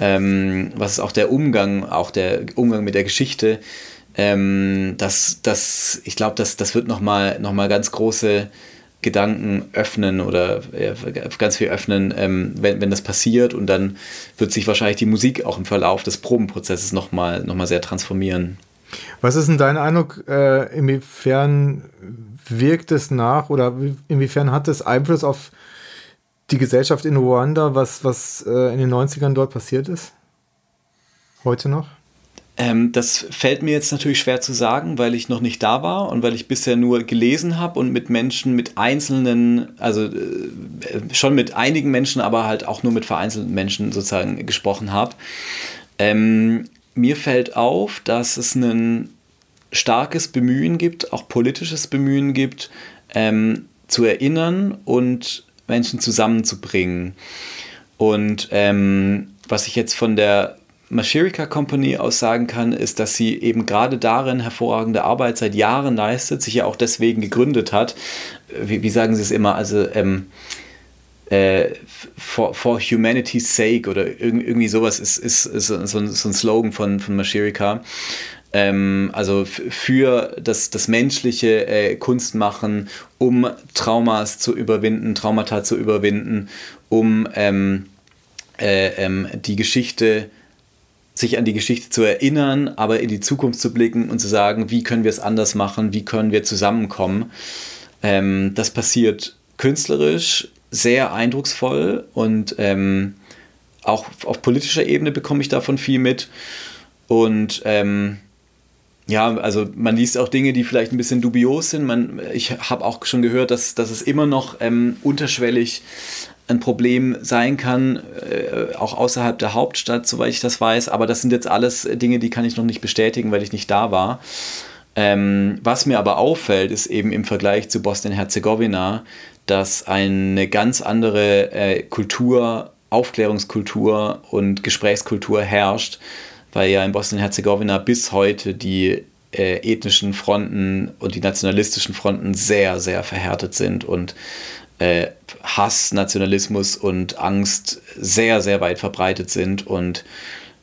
ähm, was ist auch der Umgang, auch der Umgang mit der Geschichte. Ähm, das, das, ich glaube, das, das wird nochmal noch mal ganz große Gedanken öffnen oder ganz viel öffnen, ähm, wenn, wenn das passiert und dann wird sich wahrscheinlich die Musik auch im Verlauf des Probenprozesses nochmal noch mal sehr transformieren. Was ist denn dein Eindruck, äh, inwiefern wirkt es nach oder inwiefern hat es Einfluss auf die Gesellschaft in Ruanda, was, was äh, in den 90ern dort passiert ist? Heute noch? Ähm, das fällt mir jetzt natürlich schwer zu sagen, weil ich noch nicht da war und weil ich bisher nur gelesen habe und mit Menschen, mit einzelnen, also äh, schon mit einigen Menschen, aber halt auch nur mit vereinzelten Menschen sozusagen gesprochen habe. Ähm, mir fällt auf, dass es ein starkes Bemühen gibt, auch politisches Bemühen gibt, ähm, zu erinnern und Menschen zusammenzubringen. Und ähm, was ich jetzt von der Mashirika Company aus sagen kann, ist, dass sie eben gerade darin hervorragende Arbeit seit Jahren leistet, sich ja auch deswegen gegründet hat. Wie, wie sagen sie es immer? Also ähm, äh, for, for humanity's sake oder irgendwie sowas ist, ist, ist so, so, ein Slogan von, von Mashirika. Ähm, also für das, das menschliche äh, Kunstmachen, um Traumas zu überwinden, Traumata zu überwinden, um ähm, äh, ähm, die Geschichte sich an die Geschichte zu erinnern, aber in die Zukunft zu blicken und zu sagen, wie können wir es anders machen, wie können wir zusammenkommen. Ähm, das passiert künstlerisch sehr eindrucksvoll und ähm, auch auf politischer Ebene bekomme ich davon viel mit. Und ähm, ja, also man liest auch Dinge, die vielleicht ein bisschen dubios sind. Man, ich habe auch schon gehört, dass, dass es immer noch ähm, unterschwellig ein Problem sein kann, äh, auch außerhalb der Hauptstadt, soweit ich das weiß. Aber das sind jetzt alles Dinge, die kann ich noch nicht bestätigen, weil ich nicht da war. Ähm, was mir aber auffällt, ist eben im Vergleich zu Bosnien-Herzegowina, dass eine ganz andere äh, Kultur, Aufklärungskultur und Gesprächskultur herrscht, weil ja in Bosnien-Herzegowina bis heute die äh, ethnischen Fronten und die nationalistischen Fronten sehr, sehr verhärtet sind und äh, Hass, Nationalismus und Angst sehr, sehr weit verbreitet sind und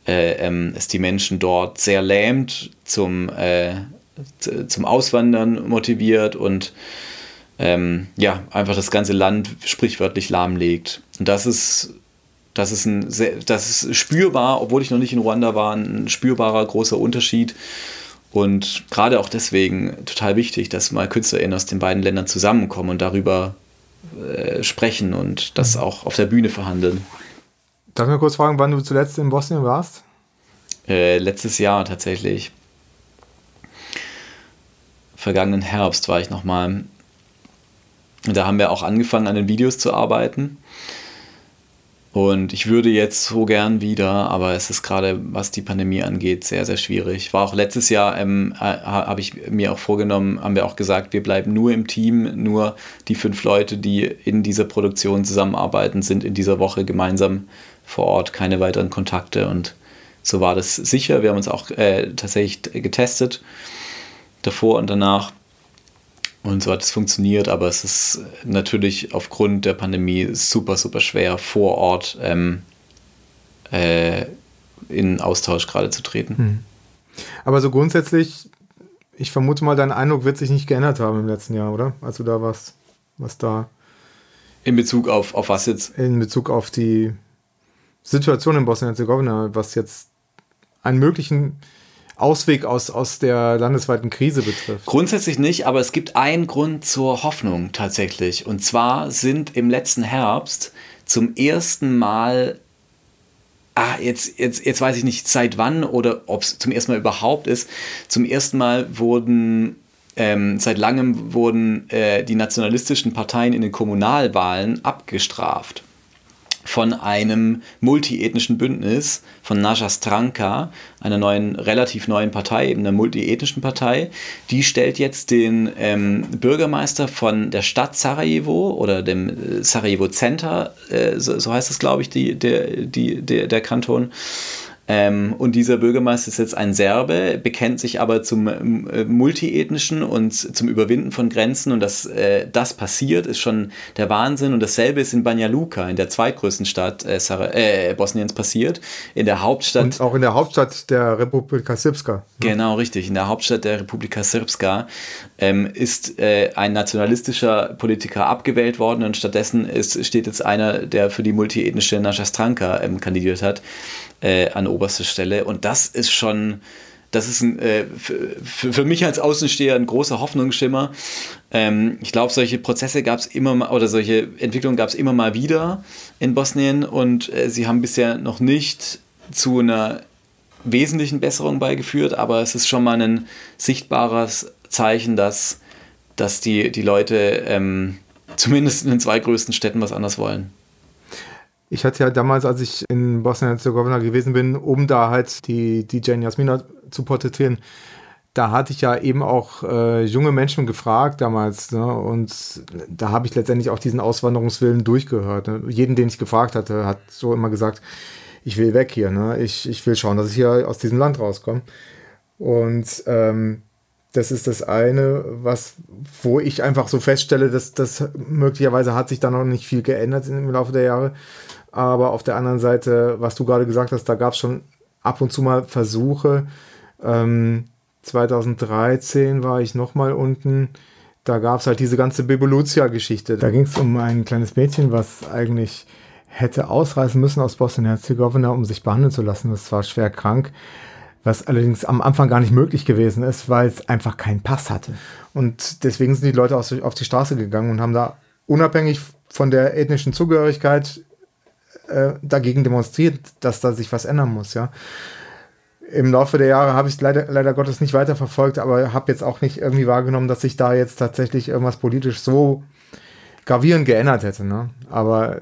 äh, ähm, es die Menschen dort sehr lähmt, zum, äh, zum Auswandern motiviert und ähm, ja, einfach das ganze Land sprichwörtlich lahmlegt. Und das ist, das ist, ein sehr, das ist spürbar, obwohl ich noch nicht in Ruanda war, ein spürbarer großer Unterschied. Und gerade auch deswegen total wichtig, dass mal KünstlerInnen aus den beiden Ländern zusammenkommen und darüber äh, sprechen und das mhm. auch auf der Bühne verhandeln. Darf ich mal kurz fragen, wann du zuletzt in Bosnien warst? Äh, letztes Jahr tatsächlich. Vergangenen Herbst war ich nochmal. Da haben wir auch angefangen, an den Videos zu arbeiten. Und ich würde jetzt so gern wieder, aber es ist gerade, was die Pandemie angeht, sehr, sehr schwierig. War auch letztes Jahr, ähm, äh, habe ich mir auch vorgenommen, haben wir auch gesagt, wir bleiben nur im Team, nur die fünf Leute, die in dieser Produktion zusammenarbeiten, sind in dieser Woche gemeinsam vor Ort, keine weiteren Kontakte. Und so war das sicher. Wir haben uns auch äh, tatsächlich getestet, davor und danach. Und so hat es funktioniert, aber es ist natürlich aufgrund der Pandemie super, super schwer, vor Ort ähm, äh, in Austausch gerade zu treten. Hm. Aber so grundsätzlich, ich vermute mal, dein Eindruck wird sich nicht geändert haben im letzten Jahr, oder? Als du da warst, was da. In Bezug auf, auf was jetzt? In Bezug auf die Situation in Bosnien-Herzegowina, was jetzt einen möglichen Ausweg aus, aus der landesweiten Krise betrifft? Grundsätzlich nicht, aber es gibt einen Grund zur Hoffnung tatsächlich. Und zwar sind im letzten Herbst zum ersten Mal, ah, jetzt, jetzt, jetzt weiß ich nicht seit wann oder ob es zum ersten Mal überhaupt ist, zum ersten Mal wurden ähm, seit langem wurden äh, die nationalistischen Parteien in den Kommunalwahlen abgestraft von einem multiethnischen Bündnis von Naja Stranka, einer neuen, relativ neuen Partei, einer multiethnischen Partei. Die stellt jetzt den ähm, Bürgermeister von der Stadt Sarajevo oder dem äh, Sarajevo Center, äh, so, so, heißt es, glaube ich, die, der, die, der, der Kanton, ähm, und dieser Bürgermeister ist jetzt ein Serbe, bekennt sich aber zum äh, multiethnischen und zum Überwinden von Grenzen. Und dass äh, das passiert, ist schon der Wahnsinn. Und dasselbe ist in Banja Luka, in der zweitgrößten Stadt äh, äh, Bosniens passiert. In der Hauptstadt. Und auch in der Hauptstadt der Republika Srpska. Ne? Genau, richtig. In der Hauptstadt der Republika Srpska ähm, ist äh, ein nationalistischer Politiker abgewählt worden und stattdessen ist, steht jetzt einer, der für die multiethnische Nascha ähm, kandidiert hat äh, an oberster Stelle. Und das ist schon, das ist ein, äh, für, für, mich als Außensteher ein großer Hoffnungsschimmer. Ähm, ich glaube, solche Prozesse gab es immer mal, oder solche Entwicklungen gab es immer mal wieder in Bosnien und äh, sie haben bisher noch nicht zu einer wesentlichen Besserung beigeführt, aber es ist schon mal ein sichtbares Zeichen, dass, dass die, die Leute ähm, zumindest in den zwei größten Städten was anders wollen. Ich hatte ja damals, als ich in Bosnien-Herzegowina gewesen bin, um da halt die DJ Jasmina zu porträtieren, da hatte ich ja eben auch äh, junge Menschen gefragt damals. Ne? Und da habe ich letztendlich auch diesen Auswanderungswillen durchgehört. Ne? Jeden, den ich gefragt hatte, hat so immer gesagt, ich will weg hier. Ne? Ich, ich will schauen, dass ich hier aus diesem Land rauskomme. Und ähm, das ist das eine, was, wo ich einfach so feststelle, dass das möglicherweise hat sich da noch nicht viel geändert im Laufe der Jahre. Aber auf der anderen Seite, was du gerade gesagt hast, da gab es schon ab und zu mal Versuche. Ähm, 2013 war ich nochmal unten. Da gab es halt diese ganze Bebolucia-Geschichte. Da ging es um ein kleines Mädchen, was eigentlich hätte ausreisen müssen aus Bosnien-Herzegowina, um sich behandeln zu lassen. Das war schwer krank, was allerdings am Anfang gar nicht möglich gewesen ist, weil es einfach keinen Pass hatte. Und deswegen sind die Leute auf die Straße gegangen und haben da unabhängig von der ethnischen Zugehörigkeit äh, dagegen demonstriert, dass da sich was ändern muss, ja. Im Laufe der Jahre habe ich es leider, leider Gottes nicht weiterverfolgt, aber habe jetzt auch nicht irgendwie wahrgenommen, dass sich da jetzt tatsächlich irgendwas politisch so gravierend geändert hätte. Ne? Aber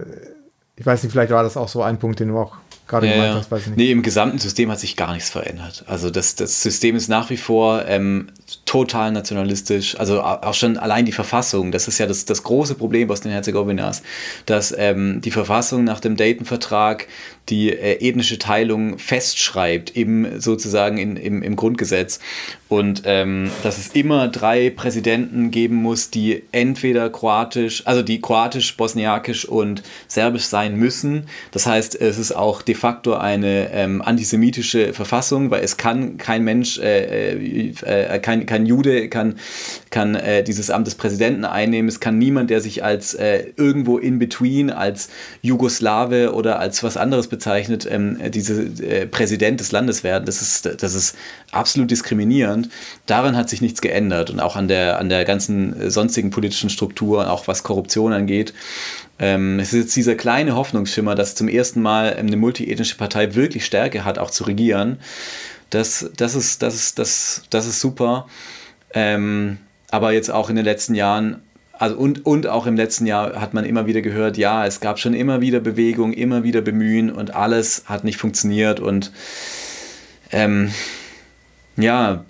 ich weiß nicht, vielleicht war das auch so ein Punkt, den du auch gerade ja, gemeint hast, weiß ich nicht. Nee, im gesamten System hat sich gar nichts verändert. Also das, das System ist nach wie vor ähm, total nationalistisch. Also auch schon allein die Verfassung, das ist ja das, das große Problem Bosnien-Herzegowinas, dass ähm, die Verfassung nach dem Dayton-Vertrag die äh, ethnische Teilung festschreibt, im, sozusagen in, im, im Grundgesetz. Und ähm, dass es immer drei Präsidenten geben muss, die entweder kroatisch, also die kroatisch, bosniakisch und serbisch sein müssen. Das heißt, es ist auch de facto eine ähm, antisemitische Verfassung, weil es kann kein Mensch, äh, äh, äh kein, kein Jude kann, kann äh, dieses Amt des Präsidenten einnehmen. Es kann niemand, der sich als äh, irgendwo in between, als Jugoslawe oder als was anderes bezeichnet, ähm, diese äh, Präsident des Landes werden. Das ist, das ist absolut diskriminierend. Daran hat sich nichts geändert und auch an der, an der ganzen sonstigen politischen Struktur, auch was Korruption angeht. Ähm, es ist jetzt dieser kleine Hoffnungsschimmer, dass zum ersten Mal ähm, eine multiethnische Partei wirklich Stärke hat, auch zu regieren. Das, das, ist, das, ist, das, das ist super. Ähm, aber jetzt auch in den letzten Jahren also und, und auch im letzten Jahr hat man immer wieder gehört, ja, es gab schon immer wieder Bewegung, immer wieder Bemühen und alles hat nicht funktioniert und ähm, ja,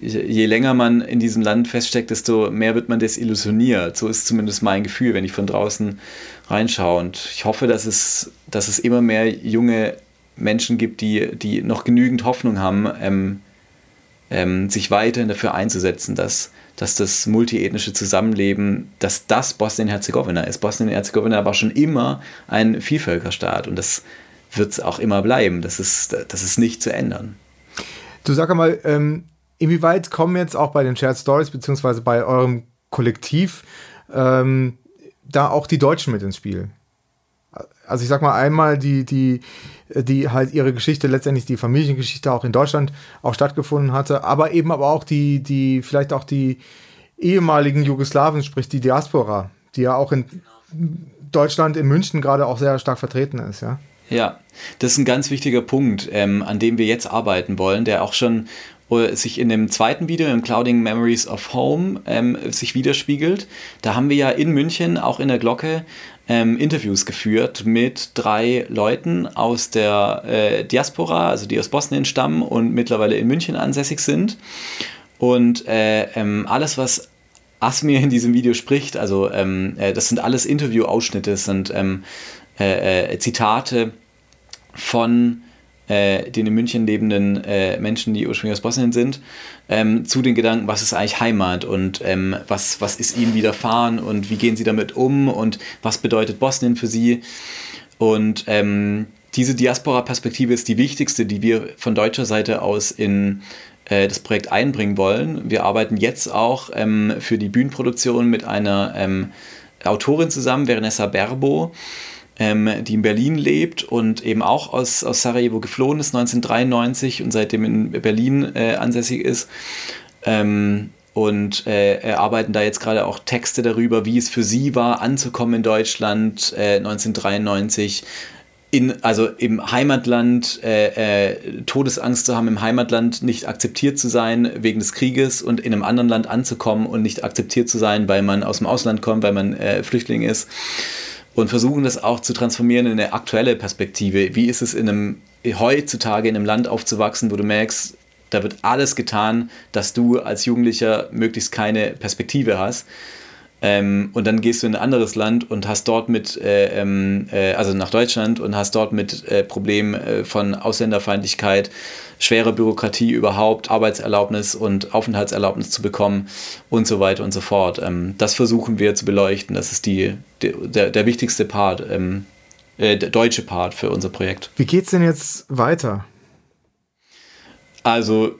je länger man in diesem Land feststeckt, desto mehr wird man desillusioniert. So ist zumindest mein Gefühl, wenn ich von draußen reinschaue. Und ich hoffe, dass es, dass es immer mehr junge Menschen gibt, die, die noch genügend Hoffnung haben, ähm, ähm, sich weiterhin dafür einzusetzen, dass dass das multiethnische Zusammenleben, dass das Bosnien-Herzegowina ist. Bosnien-Herzegowina war schon immer ein Vielvölkerstaat und das wird es auch immer bleiben. Das ist, das ist nicht zu ändern. Du sag mal, ähm, inwieweit kommen jetzt auch bei den Shared Stories beziehungsweise bei eurem Kollektiv ähm, da auch die Deutschen mit ins Spiel? Also ich sag mal einmal die, die, die halt ihre Geschichte, letztendlich die Familiengeschichte auch in Deutschland auch stattgefunden hatte, aber eben aber auch die, die, vielleicht auch die ehemaligen Jugoslawen, sprich die Diaspora, die ja auch in Deutschland, in München gerade auch sehr stark vertreten ist, ja. Ja, das ist ein ganz wichtiger Punkt, ähm, an dem wir jetzt arbeiten wollen, der auch schon äh, sich in dem zweiten Video, im Clouding Memories of Home, ähm, sich widerspiegelt. Da haben wir ja in München, auch in der Glocke, ähm, Interviews geführt mit drei Leuten aus der äh, Diaspora, also die aus Bosnien stammen und mittlerweile in München ansässig sind. Und äh, ähm, alles, was Asmir in diesem Video spricht, also ähm, äh, das sind alles Interview-Ausschnitte, das sind ähm, äh, äh, Zitate von äh, den in München lebenden äh, Menschen, die ursprünglich aus Bosnien sind, ähm, zu den Gedanken, was ist eigentlich Heimat und ähm, was, was ist ihnen widerfahren und wie gehen sie damit um und was bedeutet Bosnien für sie. Und ähm, diese Diaspora-Perspektive ist die wichtigste, die wir von deutscher Seite aus in äh, das Projekt einbringen wollen. Wir arbeiten jetzt auch ähm, für die Bühnenproduktion mit einer ähm, Autorin zusammen, Veronessa Berbo, ähm, die in Berlin lebt und eben auch aus, aus Sarajevo geflohen ist 1993 und seitdem in Berlin äh, ansässig ist. Ähm, und äh, arbeiten da jetzt gerade auch Texte darüber, wie es für sie war, anzukommen in Deutschland äh, 1993. In, also im Heimatland äh, äh, Todesangst zu haben, im Heimatland nicht akzeptiert zu sein wegen des Krieges und in einem anderen Land anzukommen und nicht akzeptiert zu sein, weil man aus dem Ausland kommt, weil man äh, Flüchtling ist und versuchen das auch zu transformieren in eine aktuelle Perspektive. Wie ist es in einem heutzutage in einem Land aufzuwachsen, wo du merkst, da wird alles getan, dass du als Jugendlicher möglichst keine Perspektive hast. Ähm, und dann gehst du in ein anderes Land und hast dort mit, äh, ähm, äh, also nach Deutschland und hast dort mit äh, Problemen äh, von Ausländerfeindlichkeit, schwerer Bürokratie überhaupt, Arbeitserlaubnis und Aufenthaltserlaubnis zu bekommen und so weiter und so fort. Ähm, das versuchen wir zu beleuchten. Das ist die, die der, der wichtigste Part, ähm, äh, der deutsche Part für unser Projekt. Wie geht es denn jetzt weiter? Also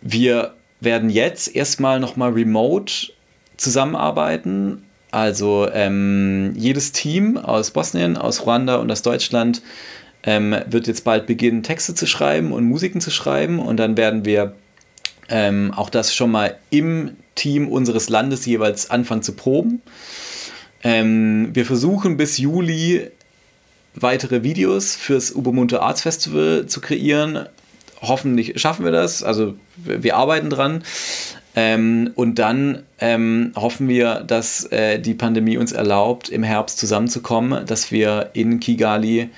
wir werden jetzt erstmal nochmal remote zusammenarbeiten. Also ähm, jedes Team aus Bosnien, aus Ruanda und aus Deutschland ähm, wird jetzt bald beginnen, Texte zu schreiben und Musiken zu schreiben. Und dann werden wir ähm, auch das schon mal im Team unseres Landes jeweils anfangen zu proben. Ähm, wir versuchen bis Juli weitere Videos fürs Ubermunte Arts Festival zu kreieren. Hoffentlich schaffen wir das. Also wir arbeiten dran. Ähm, und dann ähm, hoffen wir, dass äh, die Pandemie uns erlaubt, im Herbst zusammenzukommen, dass wir in Kigali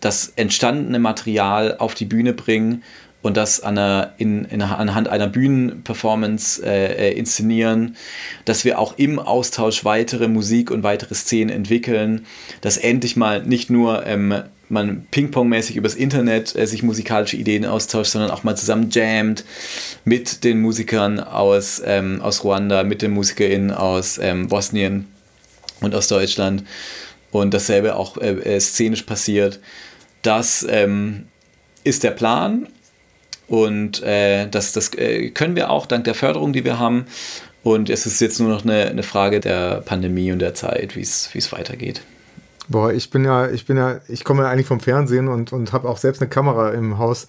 das entstandene Material auf die Bühne bringen und das an einer, in, in, anhand einer Bühnenperformance äh, äh, inszenieren, dass wir auch im Austausch weitere Musik und weitere Szenen entwickeln, dass endlich mal nicht nur ähm, man Ping-Pong-mäßig übers Internet äh, sich musikalische Ideen austauscht, sondern auch mal zusammen jammt mit den Musikern aus, ähm, aus Ruanda, mit den MusikerInnen aus ähm, Bosnien und aus Deutschland und dasselbe auch äh, äh szenisch passiert. Das ähm, ist der Plan und äh, das, das äh, können wir auch dank der Förderung, die wir haben. Und es ist jetzt nur noch eine, eine Frage der Pandemie und der Zeit, wie es weitergeht. Boah, ich bin ja, ich bin ja, ich komme ja eigentlich vom Fernsehen und, und habe auch selbst eine Kamera im Haus.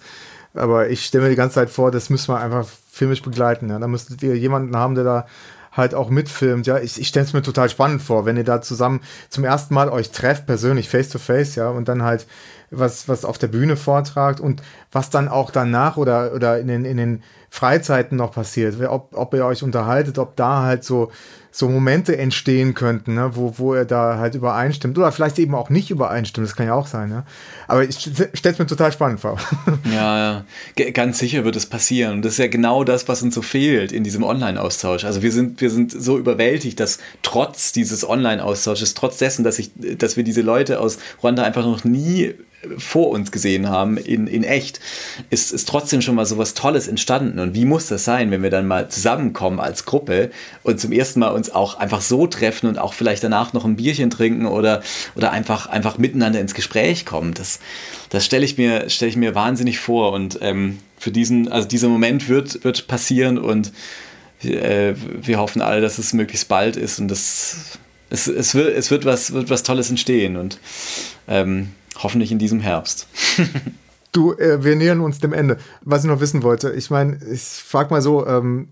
Aber ich stelle mir die ganze Zeit vor, das müssen wir einfach filmisch begleiten. Ja? Da müsstet ihr jemanden haben, der da halt auch mitfilmt. Ja, ich, ich stelle es mir total spannend vor, wenn ihr da zusammen zum ersten Mal euch trefft, persönlich, face to face, ja, und dann halt was, was auf der Bühne vortragt und was dann auch danach oder, oder in den, in den Freizeiten noch passiert, ob, ob ihr euch unterhaltet, ob da halt so, so Momente entstehen könnten, ne, wo, wo er da halt übereinstimmt oder vielleicht eben auch nicht übereinstimmt, das kann ja auch sein. Ne? Aber ich stelle es mir total spannend vor. Ja, ja, ganz sicher wird es passieren und das ist ja genau das, was uns so fehlt in diesem Online-Austausch. Also wir sind, wir sind so überwältigt, dass trotz dieses Online-Austausches, trotz dessen, dass, ich, dass wir diese Leute aus Ruanda einfach noch nie vor uns gesehen haben in, in echt, ist, ist trotzdem schon mal so was Tolles entstanden. Und wie muss das sein, wenn wir dann mal zusammenkommen als Gruppe und zum ersten Mal uns auch einfach so treffen und auch vielleicht danach noch ein Bierchen trinken oder, oder einfach, einfach miteinander ins Gespräch kommen. Das, das stelle ich, mir, ich mir wahnsinnig vor. Und ähm, für diesen, also dieser Moment wird, wird passieren und äh, wir hoffen alle, dass es möglichst bald ist und das, es, es, wird, es wird, was, wird was Tolles entstehen. Und ähm, Hoffentlich in diesem Herbst. du, äh, wir nähern uns dem Ende. Was ich noch wissen wollte, ich meine, ich frage mal so, ähm,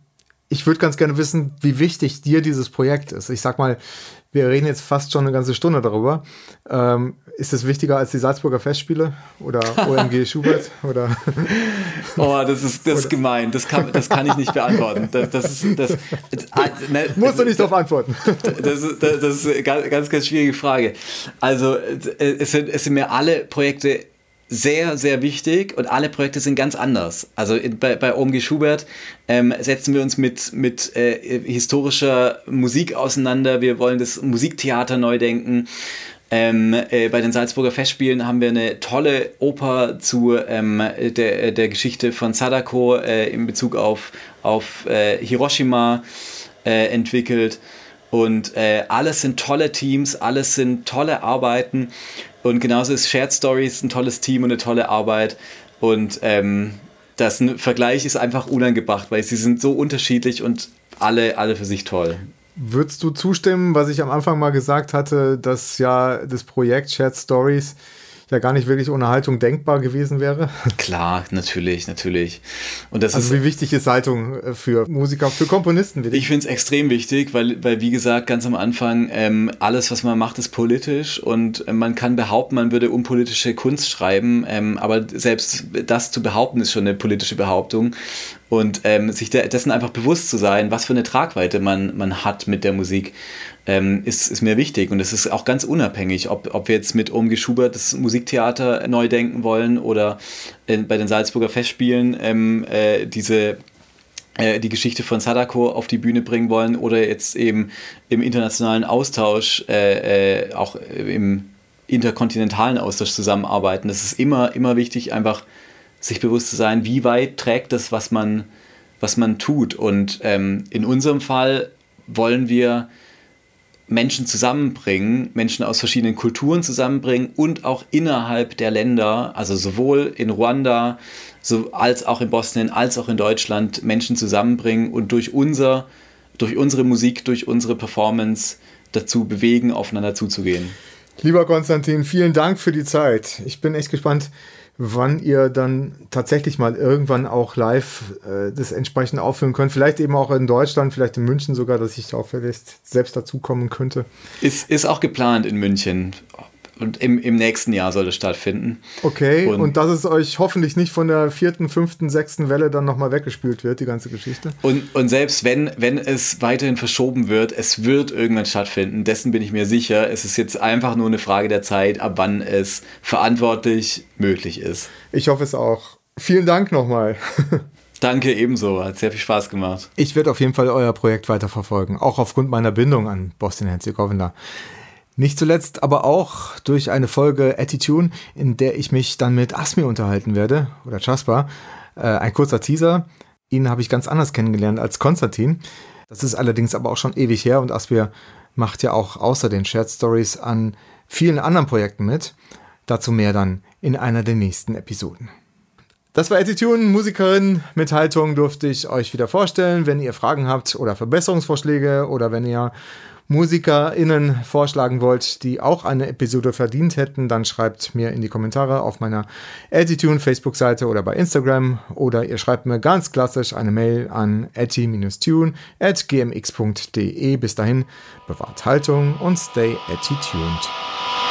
ich würde ganz gerne wissen, wie wichtig dir dieses Projekt ist. Ich sag mal, wir reden jetzt fast schon eine ganze Stunde darüber. Ähm, ist es wichtiger als die Salzburger Festspiele oder OMG Schubert? Oder oh, das ist, das ist gemein. Das kann, das kann ich nicht beantworten. Das, das ist, das, das, ne, Musst du nicht darauf antworten. Das, ist, das ist eine ganz, ganz schwierige Frage. Also, es sind, es sind mir alle Projekte sehr, sehr wichtig und alle Projekte sind ganz anders. Also bei, bei OMG Schubert ähm, setzen wir uns mit, mit äh, historischer Musik auseinander. Wir wollen das Musiktheater neu denken. Ähm, äh, bei den Salzburger Festspielen haben wir eine tolle Oper zu ähm, der, der Geschichte von Sadako äh, in Bezug auf, auf äh, Hiroshima äh, entwickelt. Und äh, alles sind tolle Teams, alles sind tolle Arbeiten. Und genauso ist Shared Stories ein tolles Team und eine tolle Arbeit. Und ähm, das Vergleich ist einfach unangebracht, weil sie sind so unterschiedlich und alle, alle für sich toll. Würdest du zustimmen, was ich am Anfang mal gesagt hatte, dass ja das Projekt Shared Stories ja gar nicht wirklich ohne Haltung denkbar gewesen wäre. Klar, natürlich, natürlich. Und das also ist, wie wichtig ist Haltung äh, für Musiker, für Komponisten? Ich finde es extrem wichtig, weil, weil wie gesagt, ganz am Anfang, ähm, alles, was man macht, ist politisch und äh, man kann behaupten, man würde unpolitische Kunst schreiben, ähm, aber selbst das zu behaupten, ist schon eine politische Behauptung. Und ähm, sich dessen einfach bewusst zu sein, was für eine Tragweite man, man hat mit der Musik ähm, ist, ist mir wichtig. Und es ist auch ganz unabhängig, ob, ob wir jetzt mit Omgi Schubert das Musiktheater neu denken wollen oder in, bei den Salzburger Festspielen ähm, äh, diese äh, die Geschichte von Sadako auf die Bühne bringen wollen oder jetzt eben im internationalen Austausch, äh, äh, auch im interkontinentalen Austausch zusammenarbeiten. Das ist immer, immer wichtig, einfach sich bewusst zu sein, wie weit trägt das, was man, was man tut. Und ähm, in unserem Fall wollen wir Menschen zusammenbringen, Menschen aus verschiedenen Kulturen zusammenbringen und auch innerhalb der Länder, also sowohl in Ruanda so, als auch in Bosnien, als auch in Deutschland Menschen zusammenbringen und durch, unser, durch unsere Musik, durch unsere Performance dazu bewegen, aufeinander zuzugehen. Lieber Konstantin, vielen Dank für die Zeit. Ich bin echt gespannt, wann ihr dann tatsächlich mal irgendwann auch live äh, das entsprechend aufführen könnt. Vielleicht eben auch in Deutschland, vielleicht in München sogar, dass ich auch vielleicht selbst dazukommen könnte. Ist, ist auch geplant in München. Und im, im nächsten Jahr soll es stattfinden. Okay, und, und dass es euch hoffentlich nicht von der vierten, fünften, sechsten Welle dann nochmal weggespült wird, die ganze Geschichte. Und, und selbst wenn, wenn es weiterhin verschoben wird, es wird irgendwann stattfinden, dessen bin ich mir sicher. Es ist jetzt einfach nur eine Frage der Zeit, ab wann es verantwortlich möglich ist. Ich hoffe es auch. Vielen Dank nochmal. Danke ebenso, hat sehr viel Spaß gemacht. Ich werde auf jeden Fall euer Projekt weiterverfolgen, auch aufgrund meiner Bindung an Boston-Herzegowina. Nicht zuletzt aber auch durch eine Folge Attitude, in der ich mich dann mit Asmi unterhalten werde, oder Jasper. Äh, ein kurzer Teaser. Ihn habe ich ganz anders kennengelernt als Konstantin. Das ist allerdings aber auch schon ewig her und Asmir macht ja auch außer den Shared Stories an vielen anderen Projekten mit. Dazu mehr dann in einer der nächsten Episoden. Das war Attitude, Musikerin mit Haltung durfte ich euch wieder vorstellen. Wenn ihr Fragen habt oder Verbesserungsvorschläge oder wenn ihr MusikerInnen vorschlagen wollt, die auch eine Episode verdient hätten, dann schreibt mir in die Kommentare auf meiner Attitude Facebook-Seite oder bei Instagram oder ihr schreibt mir ganz klassisch eine Mail an atti-tune at gmx.de. Bis dahin, bewahrt Haltung und stay attituned.